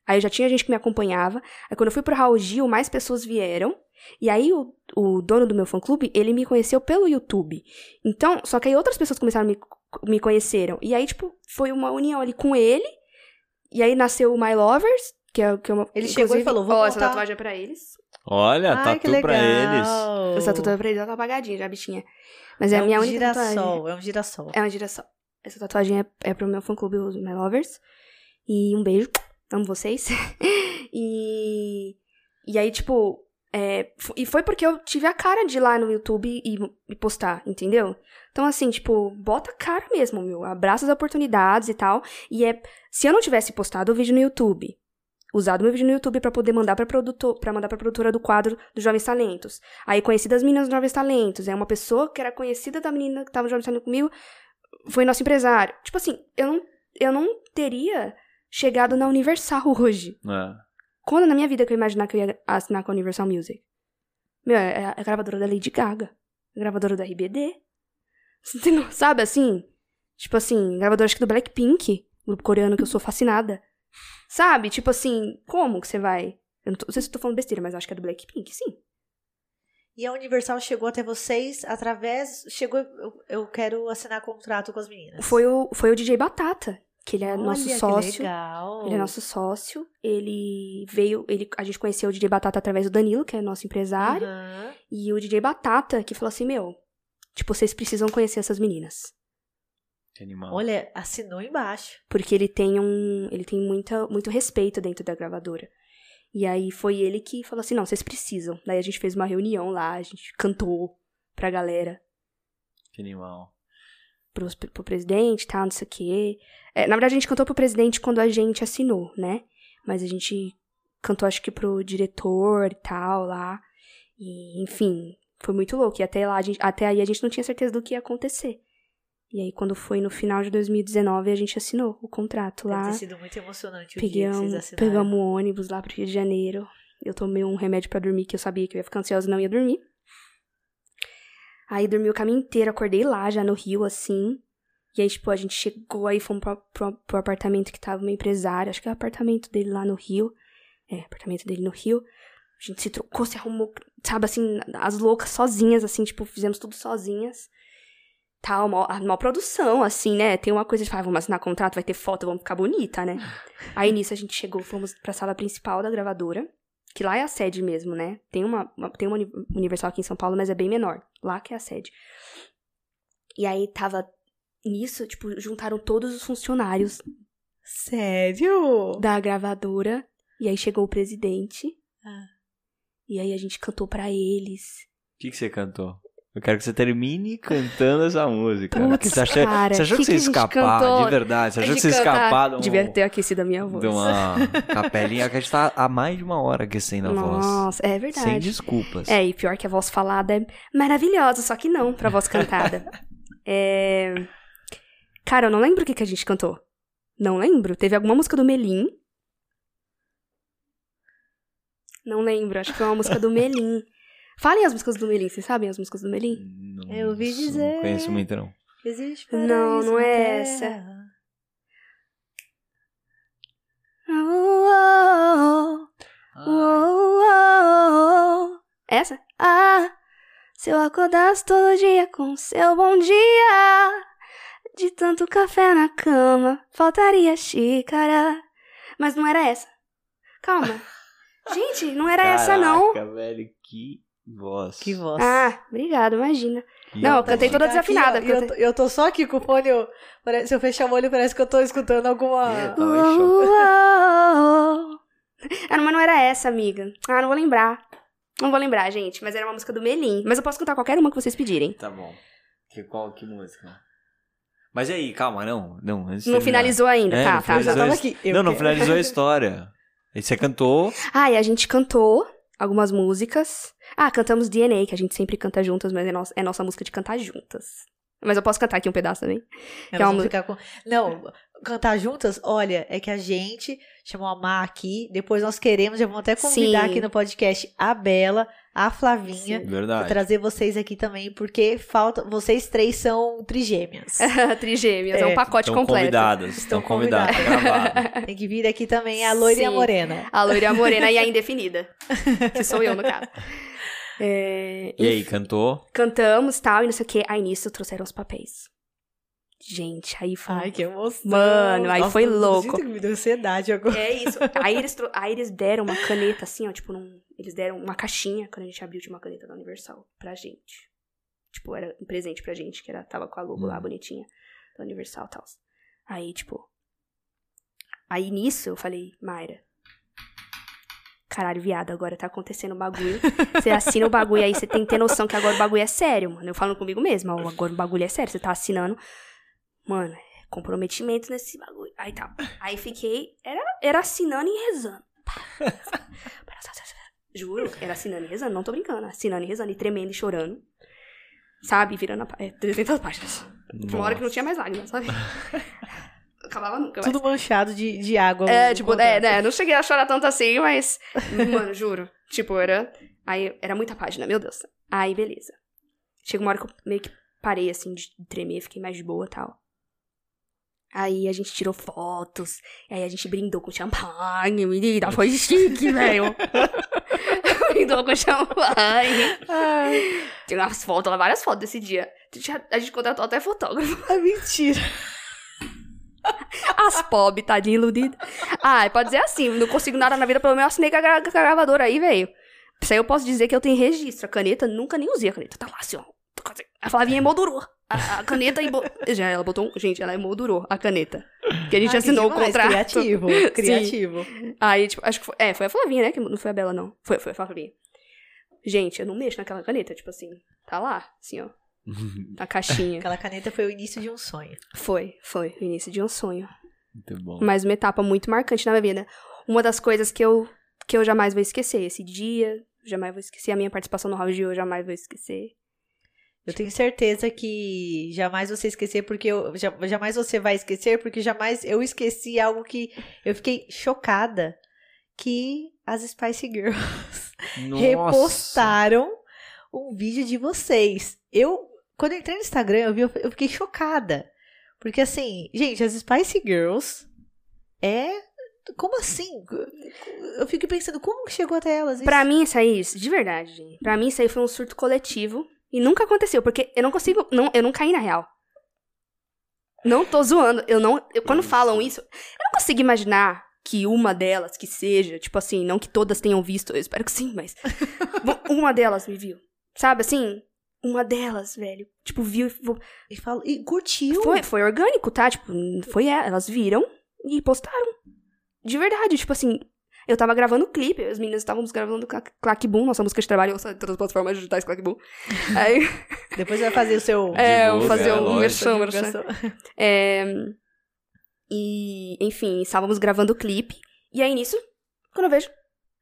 aí já tinha gente que me acompanhava. Aí quando eu fui pro Raul Gil, mais pessoas vieram. E aí o, o dono do meu fã-clube, ele me conheceu pelo YouTube. Então, só que aí outras pessoas começaram a me, me conheceram. E aí, tipo, foi uma união ali com ele. E aí nasceu o My Lovers, que é, que é uma...
Ele chegou e falou, vou
Ó, essa tatuagem é pra eles.
Olha,
Ai, que
tatu pra eles.
Essa tatuagem é pra eles, ela tá apagadinha já, bichinha. Mas é,
É
a minha
um
única tatuagem.
girassol, é um girassol.
É uma girassol. Essa tatuagem é, é pro meu fã-clube, os My Lovers. E um beijo. Amo vocês. <laughs> e... E aí, tipo... é, e foi porque eu tive a cara de ir lá no YouTube e, e postar, entendeu? Então, assim, tipo, bota a cara mesmo, meu. Abraça as oportunidades e tal. E é... Se eu não tivesse postado o vídeo no YouTube, usado meu vídeo no YouTube pra poder mandar pra, produtor, pra mandar pra produtora do quadro dos Jovens Talentos. Aí conheci das meninas dos Jovens Talentos. É uma pessoa que era conhecida da menina que tava no Jovens Talentos comigo, foi nosso empresário. Tipo assim, eu não, eu não teria chegado na Universal <laughs> hoje.
É.
Quando na minha vida que eu imaginar que eu ia assinar com a Universal Music? Meu, é a gravadora da Lady Gaga. A gravadora da RBD. <laughs> Sabe assim? Tipo assim, gravadora acho que do Blackpink, grupo coreano que eu sou fascinada. Sabe? Tipo assim, como que você vai? Eu não, tô, não sei se eu tô falando besteira, mas acho que é do Blackpink, sim.
E a Universal chegou até vocês através. Chegou. Eu, eu quero assinar contrato com as meninas.
Foi o, foi o DJ Batata, que ele é nosso
Olha, que
sócio.
legal.
Ele é nosso sócio. Ele veio. Ele, a gente conheceu o DJ Batata através do Danilo, que é nosso empresário.
Aham.
E o DJ Batata, que falou assim: Meu, tipo, vocês precisam conhecer essas meninas.
Que animal.
Olha, assinou embaixo.
Porque ele tem um. Ele tem muita, muito respeito dentro da gravadora. E aí foi ele que falou assim: não, vocês precisam. Daí a gente fez uma reunião lá, a gente cantou pra galera,
Que animal.
Pro, pro presidente e tal, não sei o quê. É, na verdade, a gente cantou pro presidente quando a gente assinou, né? Mas a gente cantou, acho que pro diretor e tal lá. E, enfim, foi muito louco. E até lá, a gente- até aí a gente não tinha certeza do que ia acontecer. E aí, quando foi no final de 2019, a gente assinou o contrato
Deve
lá.
ter sido muito emocionante o dia que vocês
Pegamos, pegamos o ônibus lá pro Rio de Janeiro. Eu tomei um remédio pra dormir, que eu sabia que eu ia ficar ansiosa e não ia dormir. Aí dormi o caminho inteiro, acordei lá, já no Rio, assim. E aí, tipo, a gente chegou aí, fomos pro, pro, pro apartamento que tava meu empresário. Acho que é o apartamento dele lá no Rio. É, apartamento dele no Rio. A gente se trocou, se arrumou, sabe, assim, as loucas sozinhas, assim, tipo, fizemos tudo sozinhas. Tal, mó, a mó produção, assim, né? Tem uma coisa de, ah, vamos assinar contrato, vai ter foto, vamos ficar bonita, né? Aí nisso a gente chegou, fomos pra sala principal da gravadora, que lá é a sede mesmo, né? Tem uma, uma- tem uma uni- Universal aqui em São Paulo, mas é bem menor. Lá que é a sede. E aí tava nisso, tipo, juntaram todos os funcionários
Sério?
da gravadora. E aí chegou o presidente.
Ah.
E aí a gente cantou pra eles.
O que, que você cantou? Eu quero que você termine cantando essa música.
Putz,
você, achou,
cara,
você achou que,
que
você ia escapar,
cantou?
de verdade? Você achou que você ia escapar de, um,
Devia ter aquecido a minha voz.
de uma <laughs> capelinha que a gente tá há mais de uma hora aquecendo a voz.
Nossa, é verdade.
Sem desculpas.
É, e pior que a voz falada é maravilhosa, só que não pra voz cantada. <laughs> é... Cara, eu não lembro o que, que a gente cantou. Não lembro. Teve alguma música do Melim. Não lembro, acho que foi uma música do Melim. Falem as músicas do Melim, vocês sabem as músicas do Melim?
Não,
Eu ouvi
não
dizer.
conheço muito, não.
Existe
Não, não é
terra.
essa. Essa? Ah, se eu acordasse todo dia com seu bom dia, de tanto café na cama, faltaria xícara. Mas não era essa. Calma. <laughs> Gente, não era essa, não.
Caraca, velho, que voz.
Que voz.
Ah, obrigado, imagina.
Que
Não, eu cantei toda
aqui,
desafinada,
ó,
porque
e
eu
eu, tô, eu tô só aqui com o fone. eu- parece- se eu fechar o olho, parece que eu tô escutando alguma.
Oh. Ah, não, mas não era essa, amiga. Ah, não vou lembrar. Não vou lembrar, gente. Mas era uma música do Melim. Mas eu posso cantar qualquer uma que vocês pedirem.
Tá bom. Que, qual, que música? Mas e aí, calma, não. Não,
Não finalizou ainda,
É,
tá,
não
tá.
Já
finalizou
tava aqui. eu
Não, não
quero.
finalizou a <laughs> história. Aí você cantou.
Ah, e a gente cantou algumas músicas. Ah, cantamos DNA, que a gente sempre canta juntas, mas é nossa, é nossa música de cantar juntas. Mas eu posso cantar aqui um pedaço também? Que é uma
com... Não, cantar juntas, olha, é que a gente chamou a Má aqui, depois nós queremos, já vamos até convidar
Sim.
aqui no podcast a Bela, a Flavinha, pra
Verdade.
trazer vocês aqui também, porque falta, vocês três são trigêmeas. <laughs>
Trigêmeas, é,
É,
um pacote
Estão
completo.
convidadas.
Estão
Estão convidadas. Tá. <laughs>
Tem que vir aqui também a loira e a morena.
A loira, a morena e a indefinida. Que sou eu, no caso. <laughs> É,
E aí, cantou?
Cantamos tal, e não sei o que. Aí nisso trouxeram os papéis. Gente, aí foi.
Ai, que emoção.
Mano, aí foi
tô-
louco.
Que me deu ansiedade agora.
É isso. Aí eles, <laughs> aí eles deram uma caneta assim, ó, tipo, num, eles deram uma caixinha quando a gente abriu de uma caneta da Universal pra gente. Tipo, era um presente pra gente, que era, tava com a logo lá
Hum.
bonitinha da Universal e tal. Aí, tipo. Aí nisso eu falei, Mayra. Caralho, viado, agora tá acontecendo um bagulho. Você assina o bagulho aí, você tem que ter noção que agora o bagulho é sério, mano. Eu falo comigo mesma, ó, agora o bagulho é sério, você tá assinando. Mano, é comprometimento nesse bagulho. Aí tá. Aí fiquei. Era, era assinando e rezando. <laughs> Juro, era assinando e rezando, não tô brincando. Assinando e rezando, e tremendo e chorando. Sabe? Virando a, é, 300 páginas. Tinha uma hora que não tinha mais lágrimas, sabe? <laughs> Acabava nunca.
Tudo manchado de, de água.
É, tipo, é, né, não cheguei a chorar tanto assim, mas. Mano, <laughs> juro. Tipo, era. Aí era muita página, meu Deus. Aí, beleza. Chega uma hora que eu meio que parei, assim, de tremer, fiquei mais de boa e tal. Aí a gente tirou fotos, aí a gente brindou com champanhe, menina, foi chique, <laughs> velho. <laughs> brindou com champanhe.
Ai,
Tem umas fotos várias fotos desse dia. A gente contratou até fotógrafo.
é mentira.
As pob, tadinha iludida. Ah, pode dizer assim, não consigo nada na vida, pelo menos assinei com a, gra- com a gravadora aí, velho. Isso aí eu posso dizer que eu tenho registro. A caneta, nunca nem usei a caneta. Tá lá assim, ó. A Flavinha emoldurou. a, a caneta e. Já, ela botou. um- Gente, ela emoldurou a caneta. Que a gente
Ah,
assinou o
demais,
contrato.
Criativo, <laughs>
Sim.
criativo.
Aí, tipo, acho que foi. É, foi a Flavinha, né? Que não foi a Bela, não. Foi, foi a Flavinha. Gente, eu não mexo naquela caneta, tipo assim. Tá lá, assim, ó. <laughs> Na caixinha.
Aquela caneta foi o início de um sonho.
Foi, foi. O início de um sonho.
Muito bom.
Mas uma etapa muito marcante na minha vida. Uma das coisas que eu, que eu jamais vou esquecer. Esse dia, jamais vou esquecer. A minha participação no Round eu jamais vou esquecer.
Eu tenho certeza que jamais você esquecer, porque eu, ja- jamais você vai esquecer, porque jamais eu esqueci algo que eu fiquei chocada. Que as Spice Girls <laughs>
Nossa.
repostaram um vídeo de vocês. Eu, quando eu entrei no Instagram, eu vi, eu fiquei chocada. Porque assim, gente, as Spice Girls é. Como assim? Eu fico pensando, como que chegou até elas? isso?
Pra mim, isso aí, de verdade, gente. Pra mim, isso aí foi um surto coletivo. E nunca aconteceu, porque eu não consigo. Não, eu não caí na real. Não tô zoando. Eu não. eu- quando falam isso, eu não consigo imaginar que uma delas, que seja, tipo assim, não que todas tenham visto, eu espero que sim, mas. <laughs> uma delas me viu. Sabe assim? Uma delas, velho. Tipo, viu e vo-
E, falo, e curtiu.
foi, foi orgânico, tá? Tipo, foi ela. Elas viram e postaram. De verdade, tipo assim. Eu tava gravando o clipe, as meninas estávamos gravando Clack Clack Boom, nossa música de trabalho, em todas as plataformas digitais Clack Boom. <laughs> Aí,
Depois vai fazer o seu. <laughs>
é, eu vou fazer
é,
um
lógico.
merchan, merchan. É, e, enfim, estávamos gravando o clipe. E aí, nisso, quando eu vejo,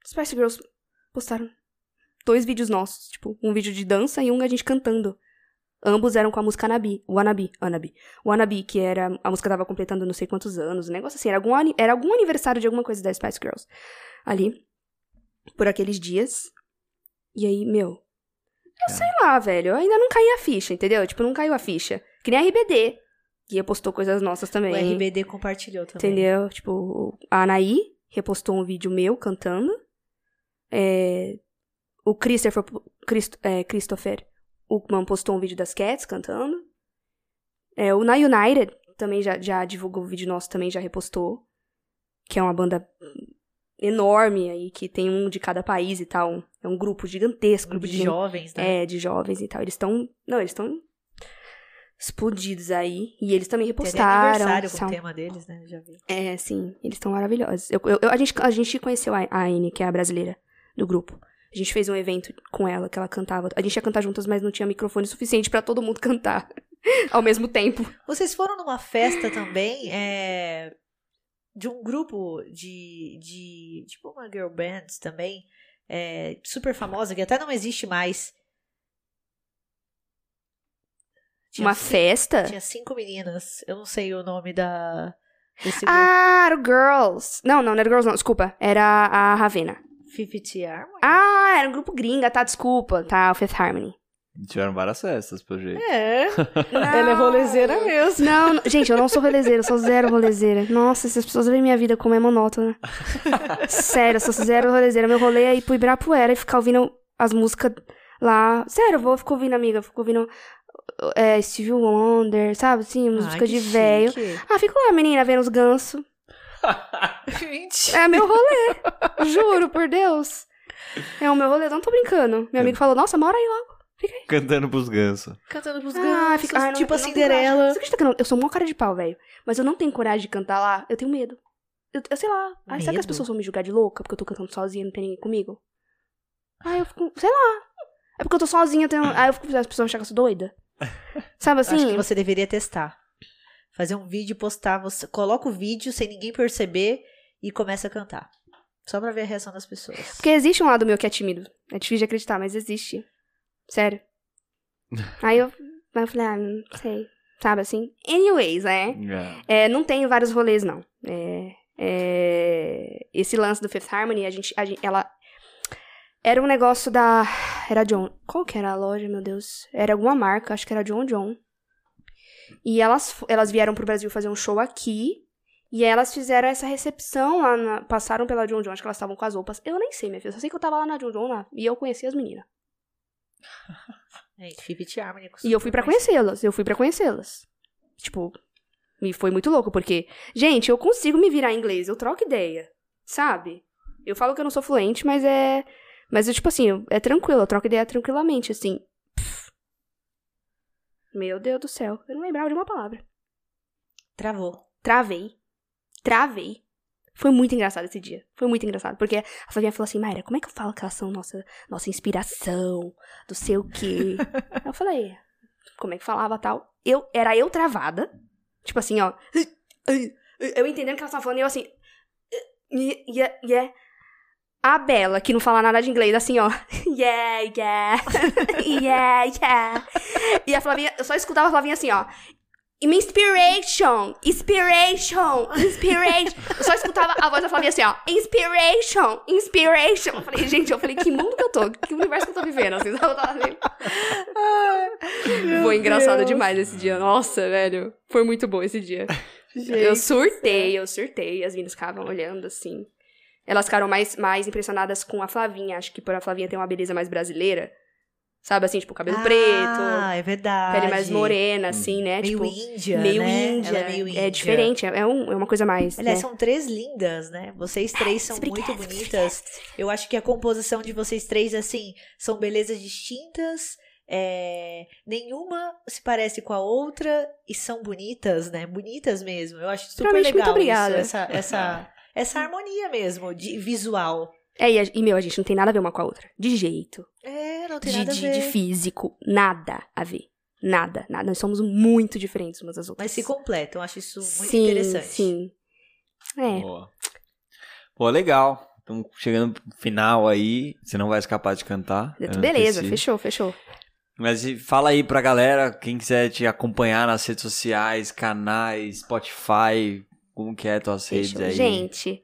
Spice Girls postaram dois vídeos nossos. Tipo, um vídeo de dança e um a gente cantando. Ambos eram com a música Anabi. O Anabi, Anabi. O Anabi, que era... A música tava completando não sei quantos anos. Um negócio assim. Era algum, era algum aniversário de alguma coisa da Spice Girls. Ali. Por aqueles dias. E aí, meu... Eu sei lá, velho. Eu ainda não caí a ficha, entendeu? Tipo, não caiu a ficha. Que nem a RBD. Que repostou coisas nossas também.
O RBD compartilhou também.
Entendeu? Tipo, a Anaí repostou um vídeo meu cantando. É, o Christopher, Christ, é, Christopher Uckman postou um vídeo das Cats cantando. É, o Na United também já, já divulgou o vídeo nosso, também já repostou. Que é uma banda enorme aí, que tem um de cada país e tal. É um grupo gigantesco.
Grupo de
gente-
jovens, né?
É, de jovens e tal. Eles estão. Não, eles estão explodidos aí. E eles também
Tem
repostaram.
aniversário com
são-
o tema deles, né? Já vi.
é, sim, eles estão maravilhosos. Eu, eu- a, gente, a gente conheceu a, a Anne, que é a brasileira do grupo. A gente fez um evento com ela, que ela cantava. A gente ia cantar juntas, mas não tinha microfone suficiente pra todo mundo <laughs> cantar ao mesmo tempo.
Vocês foram numa festa também é, de um grupo de, de. Tipo uma girl band também. é, super famosa, que até não existe mais. Tinha
Uma festa?
Tinha cinco meninas. Eu não sei o nome da. Desse
Ah, era o Girls. Não, não, não era Girls, não, desculpa. Era a Ravena.
Fifty Harmony?
Ah, era um grupo gringa, tá, desculpa. Tá, o Fifth Harmony.
Tiveram várias festas, pelo jeito.
É. <laughs> Ela é rolezeira mesmo.
Não, não, gente, eu não sou rolezeira, eu sou zero rolezeira. Nossa, essas pessoas veem minha vida como é monótona. <laughs> Sério, eu sou zero rolezeira. Meu rolê é ir pro Ibirapuera e ficar ouvindo as músicas lá. Sério, eu vou ficar ouvindo, amiga, fico ouvindo é, Stevie Wonder, sabe? Assim, música
Ai,
de velho. Ah, fico lá, menina, vendo os gansos. <laughs>
Gente.
É meu rolê. <laughs> Juro, por Deus. É o meu rolê, não tô brincando. Meu amigo falou, nossa, mora aí logo.
Cantando pros gansos.
Cantando pros
Ah,
gansos,
fica- ai, não-
tipo a Cinderela.
Você acredita que eu, não, eu sou uma cara de pau, velho. Mas eu não tenho coragem de cantar lá. Eu tenho medo. Eu, eu sei lá. Ai, será que as pessoas vão me julgar de louca porque eu tô cantando sozinha e não tem ninguém comigo? Ai, eu fico. Sei lá. É porque eu tô sozinha. eu Tenho... Aí eu fico. As pessoas vão achar que eu sou doida. <laughs> Sabe assim?
Acho que você deveria testar. Fazer um vídeo e postar. Você coloca o vídeo sem ninguém perceber e começa a cantar. Só pra ver a reação das pessoas.
Porque existe um lado meu que é tímido. É difícil de acreditar, mas existe. Sério. <laughs> Aí eu, aí eu falei, ah, não sei. Sabe assim? Anyways, né?
É.
É, não tenho vários rolês, não. É, é, esse lance do Fifth Harmony, a gente, a gente- ela era um negócio da, era John, qual que era a loja, meu Deus? Era alguma marca, acho que era John John. E elas, elas vieram pro Brasil fazer um show aqui. E elas fizeram essa recepção lá, na- passaram pela John John, acho que elas estavam com as roupas. Eu nem sei, minha filha, só sei que eu tava lá na John John lá, e eu conheci as meninas.
Harmony.
E eu fui pra conhecê-las, eu fui pra conhecê-las. Tipo, me foi muito louco, porque, gente, eu consigo me virar em inglês, eu troco ideia, sabe? Eu falo que eu não sou fluente, mas é. Mas, eu, tipo assim, é tranquilo, eu troco ideia tranquilamente, assim. Meu Deus do céu. Eu não lembrava de uma palavra.
Travou.
Travei. Travei. Foi muito engraçado esse dia. Foi muito engraçado. Porque a Flavinha falou assim, Mayra, como é que eu falo que elas são nossa, nossa inspiração? Do sei o quê. <laughs> eu falei, como é que falava tal? Eu, era eu travada. Tipo assim, ó. <laughs> Eu entendendo o que elas estavam falando e eu assim. Yeah, yeah. A Bela, que não fala nada de inglês, assim, ó. <laughs> Yeah, yeah. <laughs> yeah, yeah. E a Flavinha, eu só escutava a Flavinha assim, ó. Inspiration! Inspiration! Inspiration! Eu só escutava a voz da Flavinha assim, ó. Inspiration! Inspiration! Eu falei, gente, eu falei, que mundo que eu tô? Que universo que eu tô vivendo? Assim, <laughs> eu tava assim. Foi engraçado
Deus.
demais esse dia. Nossa, velho. Foi muito bom esse dia. eu surtei, eu surtei. As meninas ficavam olhando assim. Elas ficaram mais, mais impressionadas com a Flavinha. Acho que por a Flavinha ter uma beleza mais brasileira. Sabe assim, tipo, cabelo preto,
Ah, é verdade.
pele mais morena, assim, né?
Meio
tipo,
índia,
meio
né?
índia.
Ela é meio índia.
diferente, é, um- é uma coisa mais.
Aliás,
né?
são três lindas, né? Vocês três são muito
Obrigada,
bonitas. Eu acho que a composição de vocês três, assim, são belezas distintas. é, Nenhuma se parece com a outra e são bonitas, né? Bonitas mesmo. Eu acho super
Realmente, muito
legal
obrigada.
isso, essa, essa, <laughs> essa harmonia mesmo, de visual.
É, e, a- e, meu, a gente não tem nada a ver uma com a outra. De jeito.
É, não tem
De,
nada a
de,
ver.
de físico. Nada a ver. Nada, nada. Nós somos muito diferentes umas das outras.
Mas se completam, eu acho isso muito
sim,
interessante.
Sim. É.
Boa. Pô, legal. Estamos chegando pro final aí. Você não vai escapar de cantar.
Beleza, fechou, fechou.
Mas fala aí pra galera, quem quiser te acompanhar nas redes sociais, canais, Spotify, como que é tuas redes
Fechou.
aí?
Gente,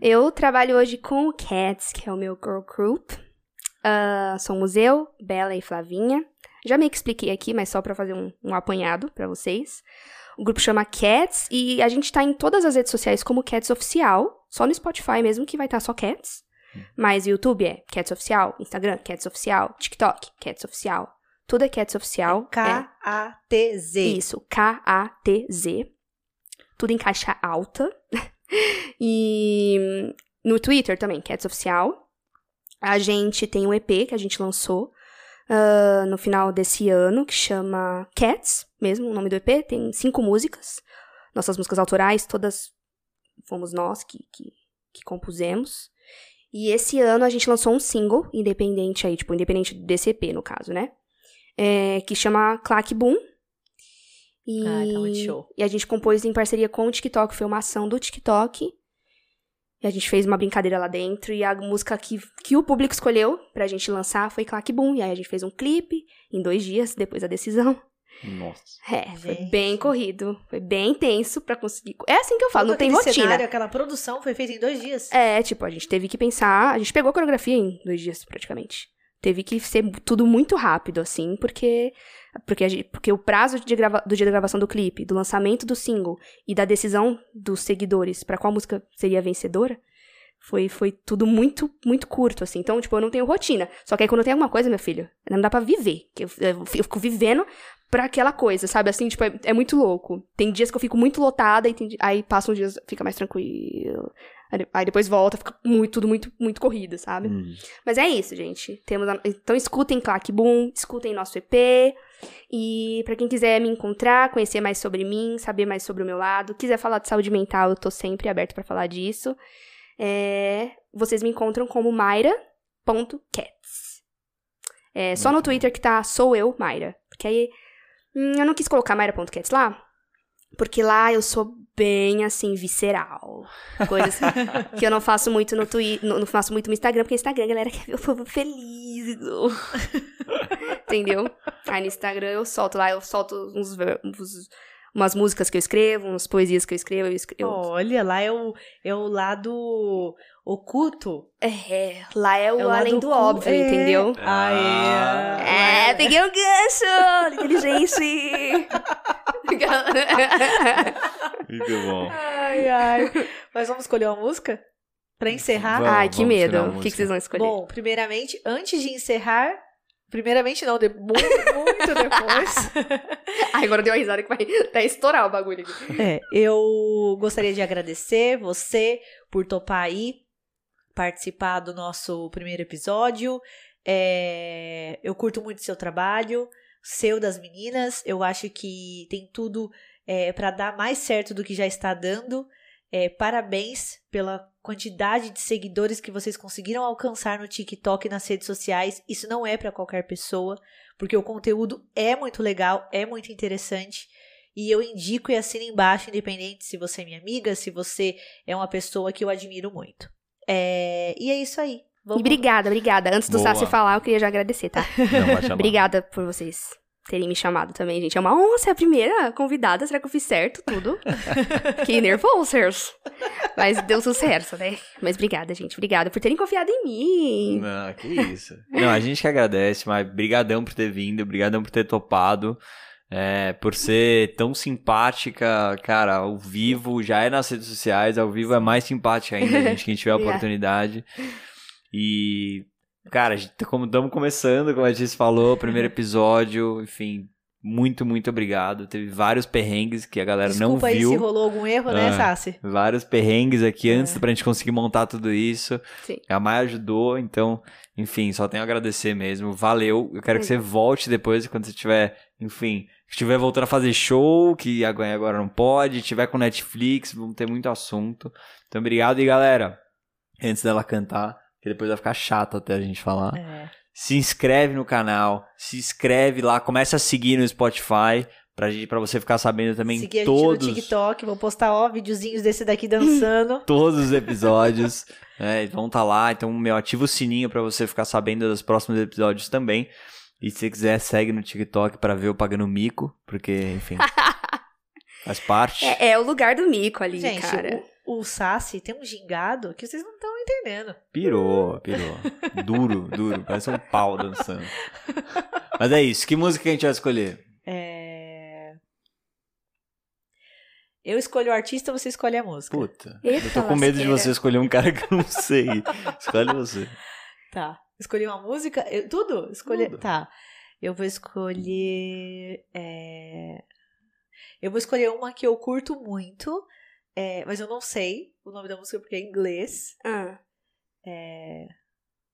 eu trabalho hoje com o Cats, que é o meu girl group. Ah, somos eu, Bela e Flavinha. Já meio que expliquei aqui, mas só pra fazer um, um apanhado pra vocês. O grupo chama Cats e a gente tá em todas as redes sociais como Cats Oficial. Só no Spotify mesmo que vai estar só Cats. Mas o YouTube é Cats Oficial, Instagram Cats Oficial, TikTok Cats Oficial. Tudo é Cats Oficial. é
K-A-T-Z.
isso, K-A-T-Z. Tudo em caixa alta. <laughs> e no Twitter também, Cats Oficial. A gente tem um EP que a gente lançou ah, no final desse ano, que chama Cats, mesmo o nome do EP. Tem cinco músicas. Nossas músicas autorais, todas fomos nós que, que, que compusemos. E esse ano a gente lançou um single independente aí, tipo, independente desse EP, no caso, né? É, que chama Clack Boom. E,
Ah, tá muito show.
e a gente compôs em parceria com o TikTok, foi uma ação do TikTok. E a gente fez uma brincadeira lá dentro. E a música que, que o público escolheu pra gente lançar foi Clack Boom. E aí a gente fez um clipe em dois dias depois da decisão.
Nossa. <laughs>
É, foi
Gente.
bem corrido. Foi bem intenso pra conseguir. É assim que eu falo,
Todo
não tem rotina.
cenário, aquela produção foi feita em dois dias.
É, tipo, a gente teve que pensar. A gente pegou a coreografia em dois dias, praticamente. Teve que ser tudo muito rápido, assim, porque. Porque, gente- porque o prazo de grava, do dia da gravação do clipe, do lançamento do single e da decisão dos seguidores pra qual música seria vencedora foi, foi tudo muito, muito curto, assim. Então, tipo, eu não tenho rotina. Só que aí quando tem alguma coisa, meu filho, não dá pra viver. que Eu, eu, eu fico vivendo pra aquela coisa, sabe? Assim, tipo, é, é muito louco. Tem dias que eu fico muito lotada e tem, aí passam dias, fica mais tranquilo. Aí depois volta, fica muito, tudo muito, muito corrido, sabe?
Hum.
Mas é isso, gente. Temos a- Então escutem Clack Boom, escutem nosso EP. E pra quem quiser me encontrar, conhecer mais sobre mim, saber mais sobre o meu lado, quiser falar de saúde mental, eu tô sempre aberto pra falar disso. É, Vocês me encontram como Mayra.cats. É só no Twitter que tá sou eu, Mayra. Porque aí hum, eu não quis colocar Mayra.cats lá, porque lá eu sou bem assim, visceral. Coisas que <laughs> eu não faço muito no Twitter, não, faço muito no Instagram, porque Instagram a galera quer ver o povo feliz. <laughs> Entendeu? Aí no Instagram eu solto lá, eu solto uns, uns- umas músicas que eu escrevo, umas poesias que eu escrevo. Eu escrevo
Olha, lá é o, é o lado oculto.
É, lá é o
É o lado
além do
oculto.
óbvio,
É.
entendeu?
Ah,
É, peguei um gancho! Inteligente! <laughs>
Muito bom.
Ai, ai. Mas vamos escolher uma música? Pra encerrar?
Vamos,
Ai, que medo. O que, que vocês vão escolher?
Bom, primeiramente, antes de encerrar. Primeiramente, não, de, muito, muito depois. <laughs>
Ai, agora deu uma risada que vai até estourar o bagulho aqui.
É, eu gostaria de agradecer você por topar aí participar do nosso primeiro episódio. É, eu curto muito seu trabalho, seu das meninas. Eu acho que tem tudo é, para dar mais certo do que já está dando. É, parabéns pela quantidade de seguidores que vocês conseguiram alcançar no TikTok e nas redes sociais. Isso não é para qualquer pessoa, porque o conteúdo é muito legal, é muito interessante. E eu indico e assino embaixo, independente se você é minha amiga, se você é uma pessoa que eu admiro muito. É, e é isso aí.
Vamos... Obrigada, obrigada. Antes do
Boa.
Sassi falar, eu queria já agradecer, tá?
Não, <laughs>
obrigada por vocês terem me chamado também, gente. É uma honra ser a primeira convidada. Será que eu fiz certo tudo? <laughs> Fiquei nervoso, Mas deu sucesso, né? Mas obrigada, gente. Obrigada por terem confiado em mim.
Não, que isso. Não, a gente que agradece, mas brigadão por ter vindo, brigadão por ter topado. É, por ser tão simpática, cara, ao vivo, já é nas redes sociais, ao vivo é mais simpática ainda, gente, quem tiver <laughs> a oportunidade. E, cara, tá como estamos começando, como a gente falou, primeiro episódio, enfim, muito, muito obrigado. Teve vários perrengues que a galera
Desculpa
não
aí
viu.
se rolou algum erro, né,
Ah.
Sassi?
Vários perrengues aqui
É.
antes pra gente conseguir montar tudo isso.
Sim.
A Maia ajudou, então, enfim, só tenho a agradecer mesmo. Valeu. Eu quero que você volte depois, quando você tiver, enfim, estiver voltando a fazer show, que agora não pode, tiver com Netflix, vamos ter muito assunto. Então, obrigado. E galera, antes dela cantar, que depois vai ficar chato até a gente falar.
É.
Se inscreve no canal, se inscreve lá, começa a seguir no Spotify. Pra, gente, pra você ficar sabendo também
Seguir a
todos
gente no TikTok, vou postar, ó, videozinhos desse daqui <laughs> dançando.
todos os episódios. <laughs> né? Vão tá lá. Então, meu, ativa o sininho pra você ficar sabendo dos próximos episódios também. E se você quiser, segue no TikTok pra ver eu pagando mico, porque, enfim, <laughs> faz parte.
É, é o lugar do mico ali,
gente,
cara.
o, o Sassi tem um gingado que vocês não estão entendendo.
Pirou, pirou. Duro, duro. Parece um pau dançando. Mas é isso. Que música que a gente vai escolher?
É... Eu escolho o artista, você escolhe a música.
Puta.
Eita,
eu tô com medo de você escolher um cara que eu não sei. Escolhe você.
Tá. Escolhi uma música? Eu- tudo? Escolher.
Tudo.
Tá. Eu vou escolher. é, Eu vou escolher uma que eu curto muito, é, mas eu não sei o nome da música porque é em inglês.
Ah,
É...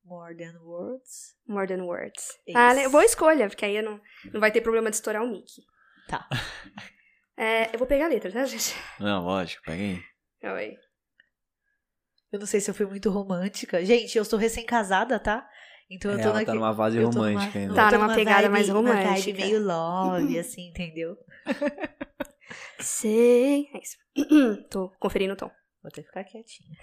More Than Words.
more than words.
Isso.
Ah, né, boa escolha, porque aí eu não, não vai ter problema de estourar o mic.
Tá. <laughs>
É, eu vou pegar a letra, tá, gente?
Não, lógico. Pega aí.
Oi.
Eu não sei se eu fui muito romântica. Gente, eu sou recém-casada, tá? Então eu tô
Ela
naquele.
tá numa fase
eu tô numa-
romântica ainda.
Tá
tô
numa pegada mais
Uma vibe
romântica.
meio love, assim, entendeu? <laughs>
Sei. É isso. <clears throat> Tô conferindo o tom.
Vou até ficar quietinha.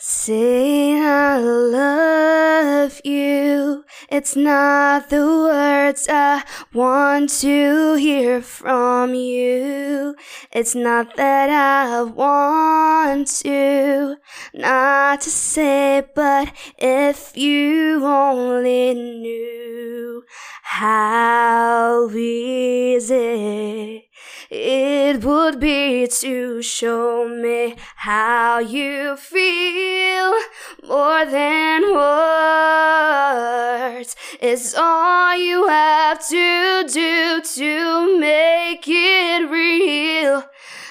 Say I love you. It's not the words I want to hear from you. It's not that I want to, not to say, but if you only knew how easy it would be to show me how you feel more than words. It's all you have to do to make it real.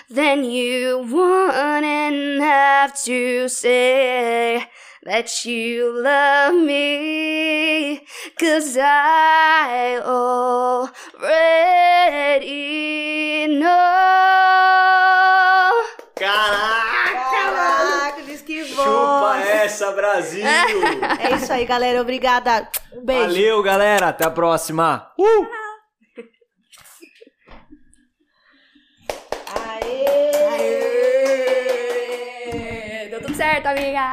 Then you wouldn't have to say that you love me. Cause I already know.
Caraca!
Caraca, diz que
Chupa essa, Brasil! <laughs>
É isso aí, galera. Obrigada. Um beijo.
Valeu, galera. Até a próxima. Uh!
Aê!
Aê! Deu tudo certo, amiga!